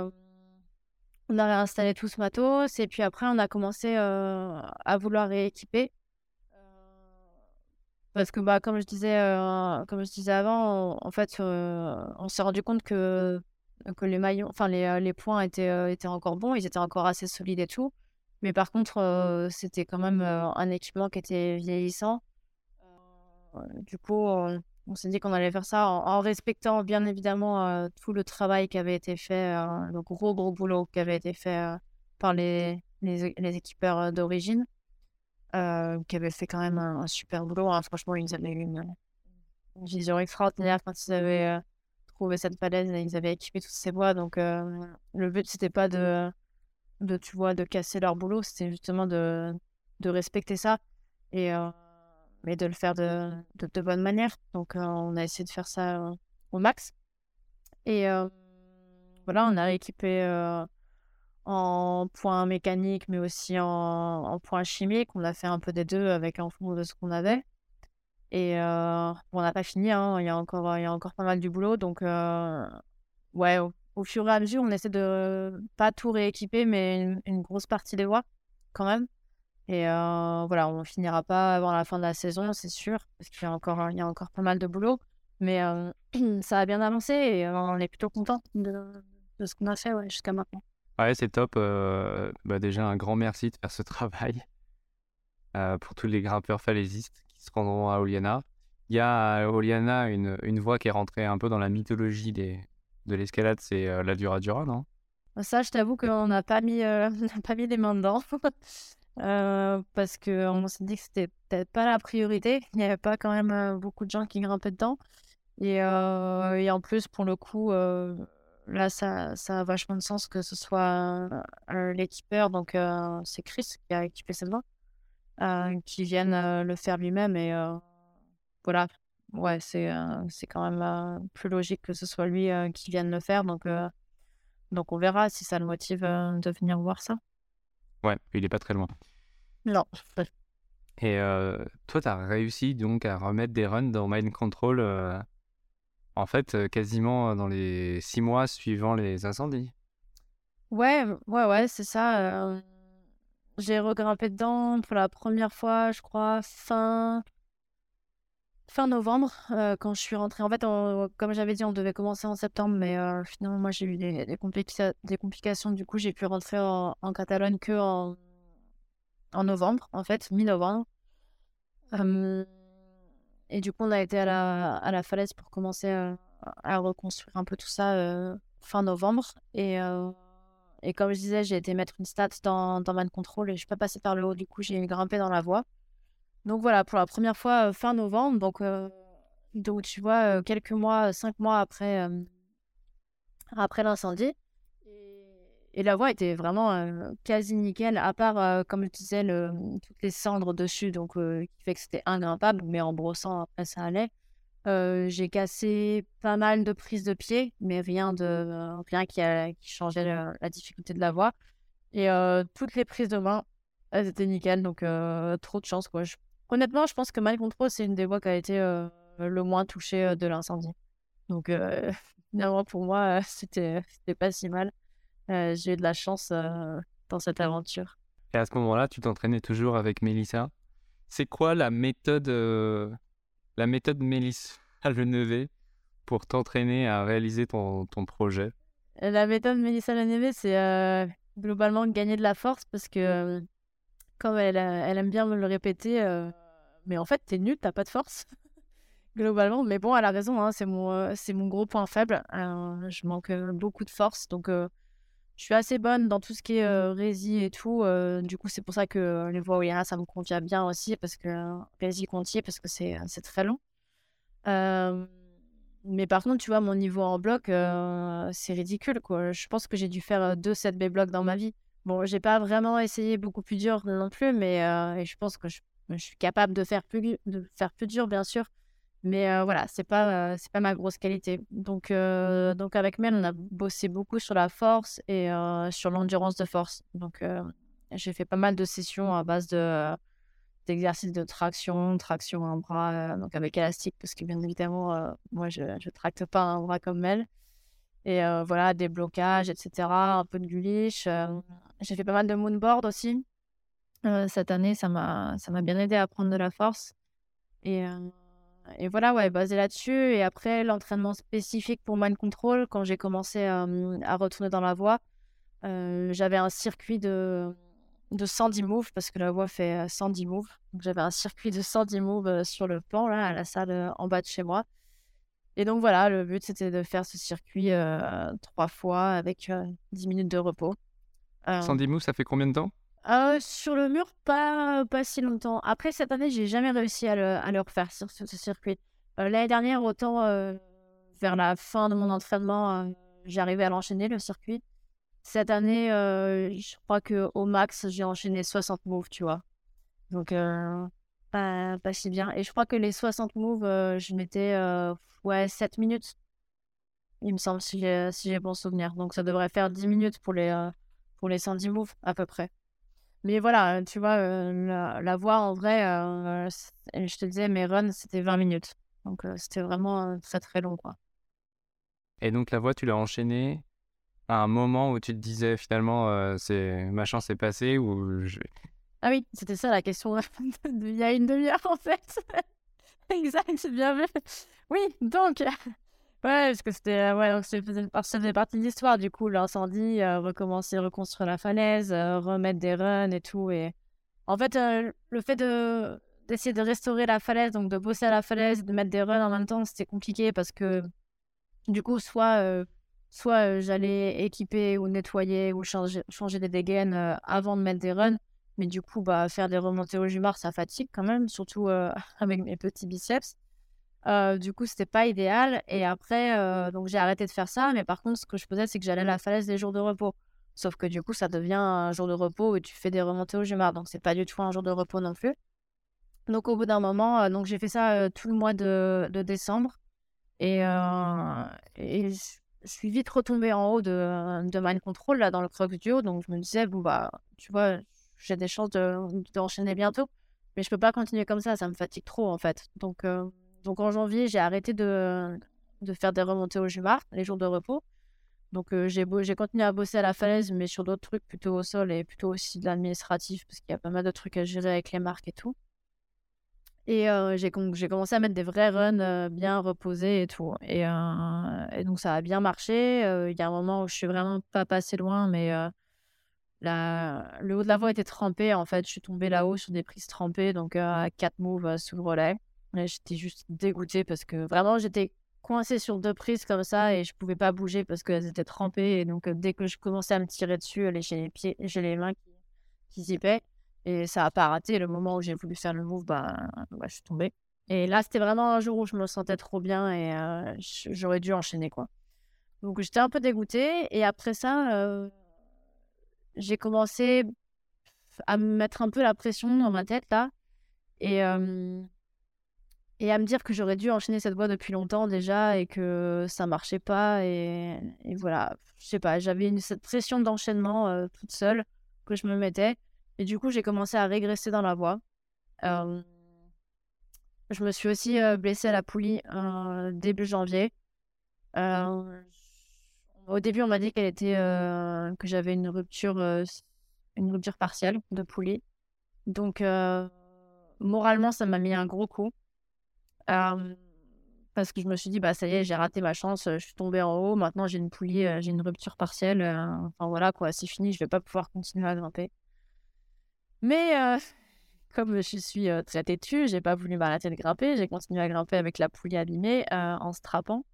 on a réinstallé tout ce matos, et puis après, on a commencé à vouloir rééquiper. Parce que, bah, comme je disais, comme je disais avant, en fait, on s'est rendu compte que, que les maillons, enfin, les, les points étaient, étaient encore bons, ils étaient encore assez solides et tout. Mais par contre, c'était quand même un équipement qui était vieillissant. du coup, on s'est dit qu'on allait faire ça en, respectant bien évidemment tout le travail qui avait été fait, le gros gros boulot qui avait été fait par les, les, les équipeurs d'origine, qui avaient fait quand même un, super boulot. Hein. Franchement, ils avaient une, vision extraordinaire quand ils avaient trouvé cette falaise et ils avaient équipé toutes ces voies. Donc, le but, c'était pas de de, tu vois, de casser leur boulot, c'était justement de, de respecter ça et euh, mais de le faire de, de, bonne manière. Donc, on a essayé de faire ça au max. Et voilà, on a équipé en points mécaniques, mais aussi en, points chimiques. On a fait un peu des deux avec en fond de ce qu'on avait. Et on n'a pas fini, hein. il, y a encore, il y a encore pas mal du boulot. Donc, ouais, au fur et à mesure, on essaie de pas tout rééquiper, mais une, grosse partie des voies quand même. Et euh, voilà, on finira pas avant la fin de la saison, c'est sûr, parce qu'il y a encore, il y a encore pas mal de boulot. Mais euh, *clears throat* ça a bien avancé et on est plutôt content de, ce qu'on a fait jusqu'à maintenant. Ouais, c'est top. Bah, déjà, un grand merci de faire ce *laughs* travail pour tous les grimpeurs falaisistes qui se rendront à Oliana. Il y a à Oliana une, une voie qui est rentrée un peu dans la mythologie des, de l'escalade, c'est la Dura Dura, non? Ça, je t'avoue qu'on n'a pas, mis, *laughs* pas mis les mains dedans. *laughs* parce qu'on s'est dit que c'était peut-être pas la priorité. Il n'y avait pas quand même beaucoup de gens qui grimpaient dedans. Et, et en plus, pour le coup, là, ça, ça a vachement de sens que ce soit l'équipeur, donc c'est Chris qui a équipé cette voie, qui vienne le faire lui-même. Et voilà, ouais, c'est c'est quand même plus logique que ce soit lui qui vienne le faire. Donc, donc on verra si ça le motive de venir voir ça. Ouais, il est pas très loin. Non. Et toi, tu as réussi donc à remettre des runs dans Mind Control, en fait, quasiment dans les six mois suivant les incendies? Ouais, ouais, ouais, c'est ça. J'ai regrimpé dedans pour la première fois, je crois, fin fin novembre, euh, quand je suis rentrée. En fait, comme j'avais dit, on devait commencer en septembre, mais euh, finalement, moi, j'ai eu des, des, complications. Du coup, j'ai pu rentrer en, Catalogne que en, en novembre, en fait, mi-novembre. et du coup, on a été à la, à la falaise pour commencer à, reconstruire un peu tout ça euh, fin novembre. Et, et comme je disais, j'ai été mettre une stat dans, dans Man Control et je suis pas passée par le haut. Du coup, j'ai grimpé dans la voie. Donc voilà, pour la première fois fin novembre, donc, donc tu vois, quelques mois, cinq mois après, après l'incendie. Et la voie était vraiment quasi nickel, à part, comme je disais, toutes les cendres dessus, donc qui fait que c'était ingrimpable, mais en brossant après ça allait. j'ai cassé pas mal de prises de pied, mais rien, de, rien qui, qui changeait la, difficulté de la voie. Et toutes les prises de main, elles étaient nickel, donc trop de chance. Quoi. Honnêtement, je pense que Mind Control, c'est une des voies qui a été euh, le moins touchée euh, de l'incendie. Donc, euh, *laughs* finalement, pour moi, c'était pas si mal. J'ai eu de la chance dans cette aventure. Et à ce moment-là, tu t'entraînais toujours avec Mélissa. C'est quoi la méthode, la méthode Mélissa *laughs* Lenevé pour t'entraîner à réaliser ton, ton, projet? La méthode Mélissa Lenevé, c'est globalement gagner de la force parce que comme elle, elle aime bien me le répéter, mais en fait, t'es nul, t'as pas de force, *laughs* globalement. Mais bon, elle a raison, hein, c'est mon, c'est mon gros point faible. je manque beaucoup de force, donc je suis assez bonne dans tout ce qui est rési et tout. du coup, c'est pour ça que les voies OIRA, ça me convient bien aussi, parce que rési Contier, parce que c'est, très long. mais par contre, tu vois, mon niveau en bloc, c'est ridicule, quoi. Je pense que j'ai dû faire deux 7B blocs dans ma vie. Bon, j'ai pas vraiment essayé beaucoup plus dur non plus, mais je pense que je, suis capable de faire plus, de faire plus dur, bien sûr. Mais voilà, c'est pas, c'est pas ma grosse qualité. Donc, donc avec Mel, on a bossé beaucoup sur la force et sur l'endurance de force. Donc, j'ai fait pas mal de sessions à base de d'exercices de traction, traction un bras, donc avec élastique, parce que bien évidemment, moi, je ne tracte pas un bras comme Mel. Et voilà, des blocages, etc. Un peu de guliche. j'ai fait pas mal de moonboard aussi. Cette année, ça m'a bien aidé à prendre de la force. Et et voilà, ouais, basé là-dessus. Et après, l'entraînement spécifique pour mind control, quand j'ai commencé à retourner dans la voie, euh, j'avais un circuit de, de 110 moves parce que la voie fait 110 moves. Donc j'avais un circuit de 110 moves sur le plan, là, à la salle en bas de chez moi. Et donc voilà, le but c'était de faire ce circuit trois fois avec 10 minutes de repos. 110 moves, ça fait combien de temps? Euh, sur le mur, pas, pas si longtemps. Après, cette année, j'ai jamais réussi à le, le refaire sur ce, circuit. Euh, l'année dernière, autant euh, vers la fin de mon entraînement, j'arrivais à l'enchaîner, le circuit. Cette année, je crois qu'au max, j'ai enchaîné 60 moves, tu vois. Donc, pas, pas si bien. Et je crois que les 60 moves, je mettais ouais, 7 minutes, il me semble, si j'ai bon souvenir. Donc, ça devrait faire 10 minutes pour les, pour les 110 moves, à peu près. Mais voilà, tu vois, euh, la, voix en vrai, euh, je te disais, mes runs, c'était 20 minutes. Donc euh, c'était vraiment très très long, quoi. Et donc la voix, tu l'as enchaînée à un moment où tu te disais finalement, c'est ma chance est passée ou Ah oui, c'était ça la question *laughs* il y a une demi-heure en fait. *laughs* exact, c'est bien vu. Oui, donc *laughs* Ouais, parce que c'était ouais, donc ça faisait partie de l'histoire. Du coup, l'incendie, euh, recommencer, reconstruire la falaise, euh, remettre des runs et tout. Et en fait, euh, le fait de d'essayer de restaurer la falaise, donc de bosser à la falaise, de mettre des runs en même temps, c'était compliqué parce que du coup, soit soit j'allais équiper ou nettoyer ou changer, changer des dégaines avant de mettre des runs. Mais du coup, bah, faire des remontées au jumar, ça fatigue quand même, surtout *laughs* avec mes petits biceps. Euh, du coup, c'était pas idéal. Et après, euh, donc j'ai arrêté de faire ça. Mais par contre, ce que je faisais, c'est que j'allais à la falaise les jours de repos. Sauf que du coup, ça devient un jour de repos et tu fais des remontées au Jumar. Donc, c'est pas du tout un jour de repos non plus. Donc, au bout d'un moment, euh, donc j'ai fait ça tout le mois de, décembre. Et, et je suis vite retombée en haut de, de Mind Control, là, dans le Crux Duo. Donc, je me disais, bon, bah, tu vois, j'ai des chances d'enchaîner de, bientôt. Mais je peux pas continuer comme ça, ça me fatigue trop, en fait. Donc, donc en janvier, j'ai arrêté de, faire des remontées au Jumar, les jours de repos. Donc euh, j'ai continué à bosser à la falaise, mais sur d'autres trucs plutôt au sol et plutôt aussi de l'administratif, parce qu'il y a pas mal de trucs à gérer avec les marques et tout. Et euh, j'ai commencé à mettre des vrais runs euh, bien reposés et tout. Et, et, donc ça a bien marché. Il y a un moment où je suis vraiment pas passé loin, mais la, le haut de la voie était trempé. En fait, je suis tombée là-haut sur des prises trempées, donc à 4 moves sous le relais j'étais juste dégoûtée parce que vraiment, j'étais coincée sur deux prises comme ça et je pouvais pas bouger parce qu'elles étaient trempées. Et donc, dès que je commençais à me tirer dessus, j'ai les pieds, j'ai les mains qui, qui zippaient. Et ça a pas raté. Le moment où j'ai voulu faire le move, bah, bah, je suis tombée. Et là, c'était vraiment un jour où je me sentais trop bien et j'aurais dû enchaîner, quoi. Donc, j'étais un peu dégoûtée. Et après ça, j'ai commencé à me mettre un peu la pression dans ma tête, là. Et et à me dire que j'aurais dû enchaîner cette voie depuis longtemps déjà et que ça marchait pas et, voilà. Je sais pas j'avais cette pression d'enchaînement euh, toute seule que je me mettais et du coup j'ai commencé à régresser dans la voie. Je me suis aussi euh, blessée à la poulie euh, début janvier. Au début on m'a dit qu'elle était que j'avais une rupture une rupture partielle de poulie. Donc moralement ça m'a mis un gros coup parce que je me suis dit, bah ça y est, j'ai raté ma chance, je suis tombée en haut, maintenant j'ai une poulie, j'ai une rupture partielle, enfin voilà quoi, c'est fini, je vais pas pouvoir continuer à grimper. Mais *laughs* comme je suis très têtue, j'ai pas voulu m'arrêter de grimper, j'ai continué à grimper avec la poulie abîmée en strappant.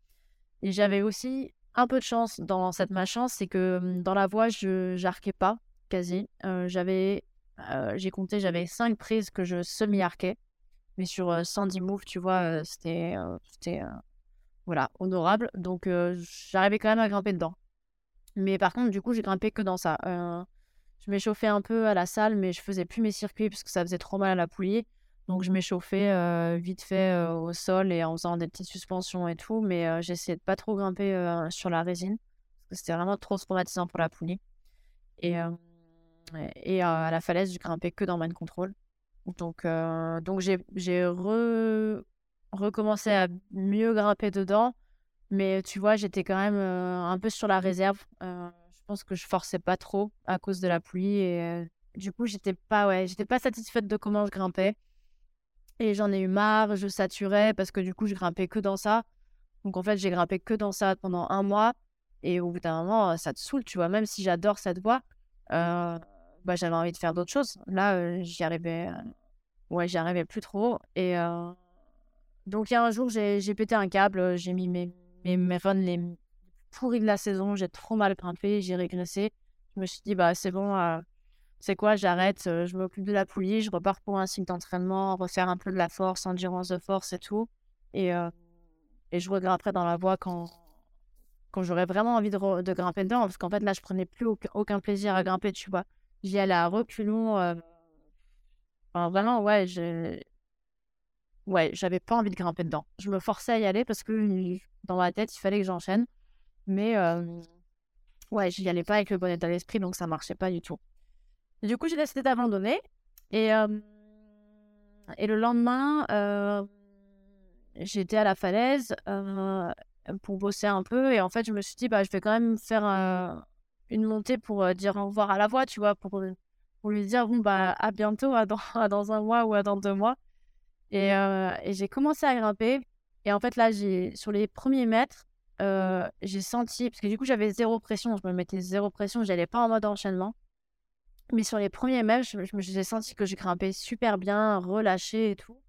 Et j'avais aussi un peu de chance dans cette malchance, c'est que mmh, dans la voie, je j'arquais pas quasi. j'avais, j'ai compté, j'avais cinq prises que je semi-arquais. Mais sur 110 moves, tu vois, c'était, c'était voilà, honorable. Donc, j'arrivais quand même à grimper dedans. Mais par contre, du coup, j'ai grimpé que dans ça. je m'échauffais un peu à la salle, mais je faisais plus mes circuits parce que ça faisait trop mal à la poulie. Donc, je m'échauffais vite fait au sol et en faisant des petites suspensions et tout. Mais j'essayais de pas trop grimper sur la résine parce que c'était vraiment trop traumatisant pour la poulie. Et, et à la falaise, je grimpais que dans mind control. Donc, donc j'ai, j'ai recommencé à mieux grimper dedans. Mais tu vois, j'étais quand même un peu sur la réserve. je pense que je forçais pas trop à cause de la pluie. Et du coup, j'étais pas, ouais, j'étais pas satisfaite de comment je grimpais. Et j'en ai eu marre, je saturais parce que du coup, je grimpais que dans ça. Donc en fait, j'ai grimpé que dans ça pendant un mois. Et au bout d'un moment, ça te saoule, tu vois. Même si j'adore cette voie, bah, j'avais envie de faire d'autres choses. Là, j'y arrivais, ouais, j'y arrivais plus trop. Et donc, il y a un jour, j'ai pété un câble, j'ai mis mes, mes, mes les pourris de la saison, j'ai trop mal grimpé, j'ai régressé. Je me suis dit, bah, c'est bon, c'est quoi, j'arrête, je m'occupe de la poulie, je repars pour un cycle d'entraînement, refaire un peu de la force, endurance de force et tout. Et, et je regrimperai dans la voie quand, quand j'aurais vraiment envie de, de, grimper dedans, parce qu'en fait, là, je prenais plus aucun, plaisir à grimper, tu vois. J'y allais à reculons. Enfin, vraiment, ouais, j'ai ouais, j'avais pas envie de grimper dedans. Je me forçais à y aller parce que dans ma tête, il fallait que j'enchaîne. Mais ouais, je n'y allais pas avec le bon état d'esprit, donc ça marchait pas du tout. du coup, j'ai décidé d'abandonner. Et, et le lendemain, j'étais à la falaise pour bosser un peu. Et en fait, je me suis dit, bah, je vais quand même faire une montée pour dire au revoir à la voix, tu vois, pour, pour lui dire, bon, bah, à bientôt, à dans, *laughs* à dans un mois ou à dans deux mois. Et, et j'ai commencé à grimper. Et en fait, là, j'ai sur les premiers mètres, j'ai senti, parce que du coup, j'avais zéro pression, je me mettais zéro pression, j'allais pas en mode enchaînement. Mais sur les premiers mètres, j'ai senti que j'ai grimpé super bien, relâché et tout.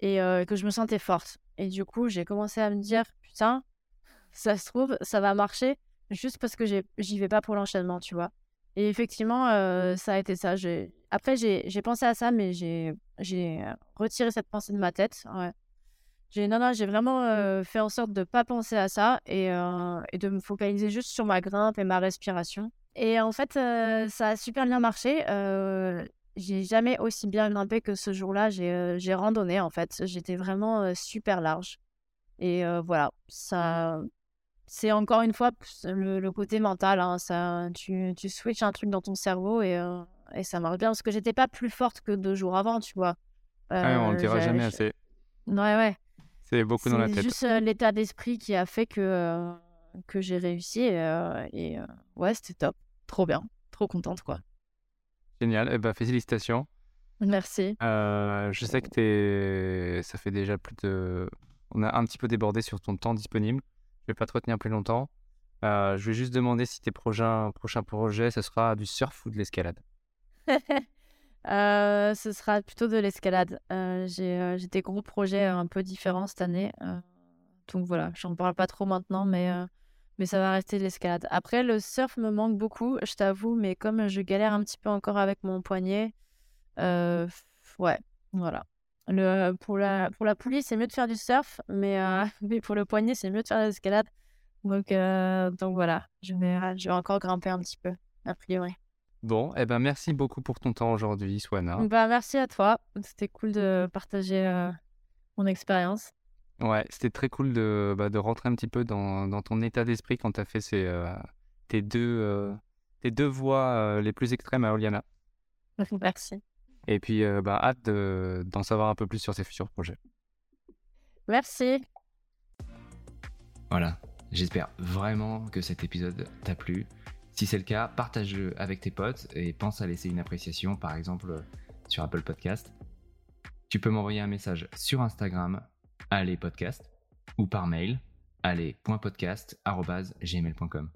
Et que je me sentais forte. Et du coup, j'ai commencé à me dire, putain, ça se trouve, ça va marcher juste parce que j'y vais pas pour l'enchaînement, tu vois. Et effectivement, ça a été ça. Après, j'ai pensé à ça, mais j'ai retiré cette pensée de ma tête. Ouais. Non, non, j'ai vraiment fait en sorte de ne pas penser à ça et, et, de me focaliser juste sur ma grimpe et ma respiration. Et en fait, ça a super bien marché. j'ai jamais aussi bien grimpé que ce jour-là. J'ai randonné, en fait. J'étais vraiment super large. Et voilà, ça, c'est encore une fois le, côté mental. Hein, ça, tu, tu switches un truc dans ton cerveau et, euh, et ça marche bien parce que j'étais pas plus forte que deux jours avant, tu vois. ah, on ne dira jamais assez. Ouais, ouais. C'est beaucoup dans la tête. C'est juste euh, l'état d'esprit qui a fait que, euh, que j'ai réussi. et ouais, c'était top. Trop bien. Trop contente, quoi. Génial. Eh ben, félicitations. Merci. je sais que es... ça fait déjà plus de. On a un petit peu débordé sur ton temps disponible. Je vais pas te retenir plus longtemps. Euh, je vais juste demander si tes prochains, projets, ce sera du surf ou de l'escalade *laughs* euh, Ce sera plutôt de l'escalade. Euh, j'ai, des gros projets un peu différents cette année. donc voilà, j'en parle pas trop maintenant, mais, mais ça va rester de l'escalade. Après, le surf me manque beaucoup, je t'avoue, mais comme je galère un petit peu encore avec mon poignet, ouais, voilà. Le, pour, la, pour la poulie, c'est mieux de faire du surf, mais, euh, *laughs* mais pour le poignet, c'est mieux de faire de l'escalade. Donc, euh, donc voilà, je vais, je vais encore grimper un petit peu, a priori. Bon, eh ben merci beaucoup pour ton temps aujourd'hui, Swana. Bah, merci à toi. C'était cool de partager euh, mon expérience. Ouais, c'était très cool de, bah, de rentrer un petit peu dans, dans ton état d'esprit quand tu as fait ces, tes, deux, tes deux voies les plus extrêmes à Oliana. *laughs* Merci. Et puis, euh, bah, hâte d'en savoir un peu plus sur tes futurs projets. Merci. Voilà, j'espère vraiment que cet épisode t'a plu. Si c'est le cas, partage-le avec tes potes et pense à laisser une appréciation, par exemple sur Apple Podcast. Tu peux m'envoyer un message sur Instagram, allez podcast, ou par mail, allez.podcast.gmail.com.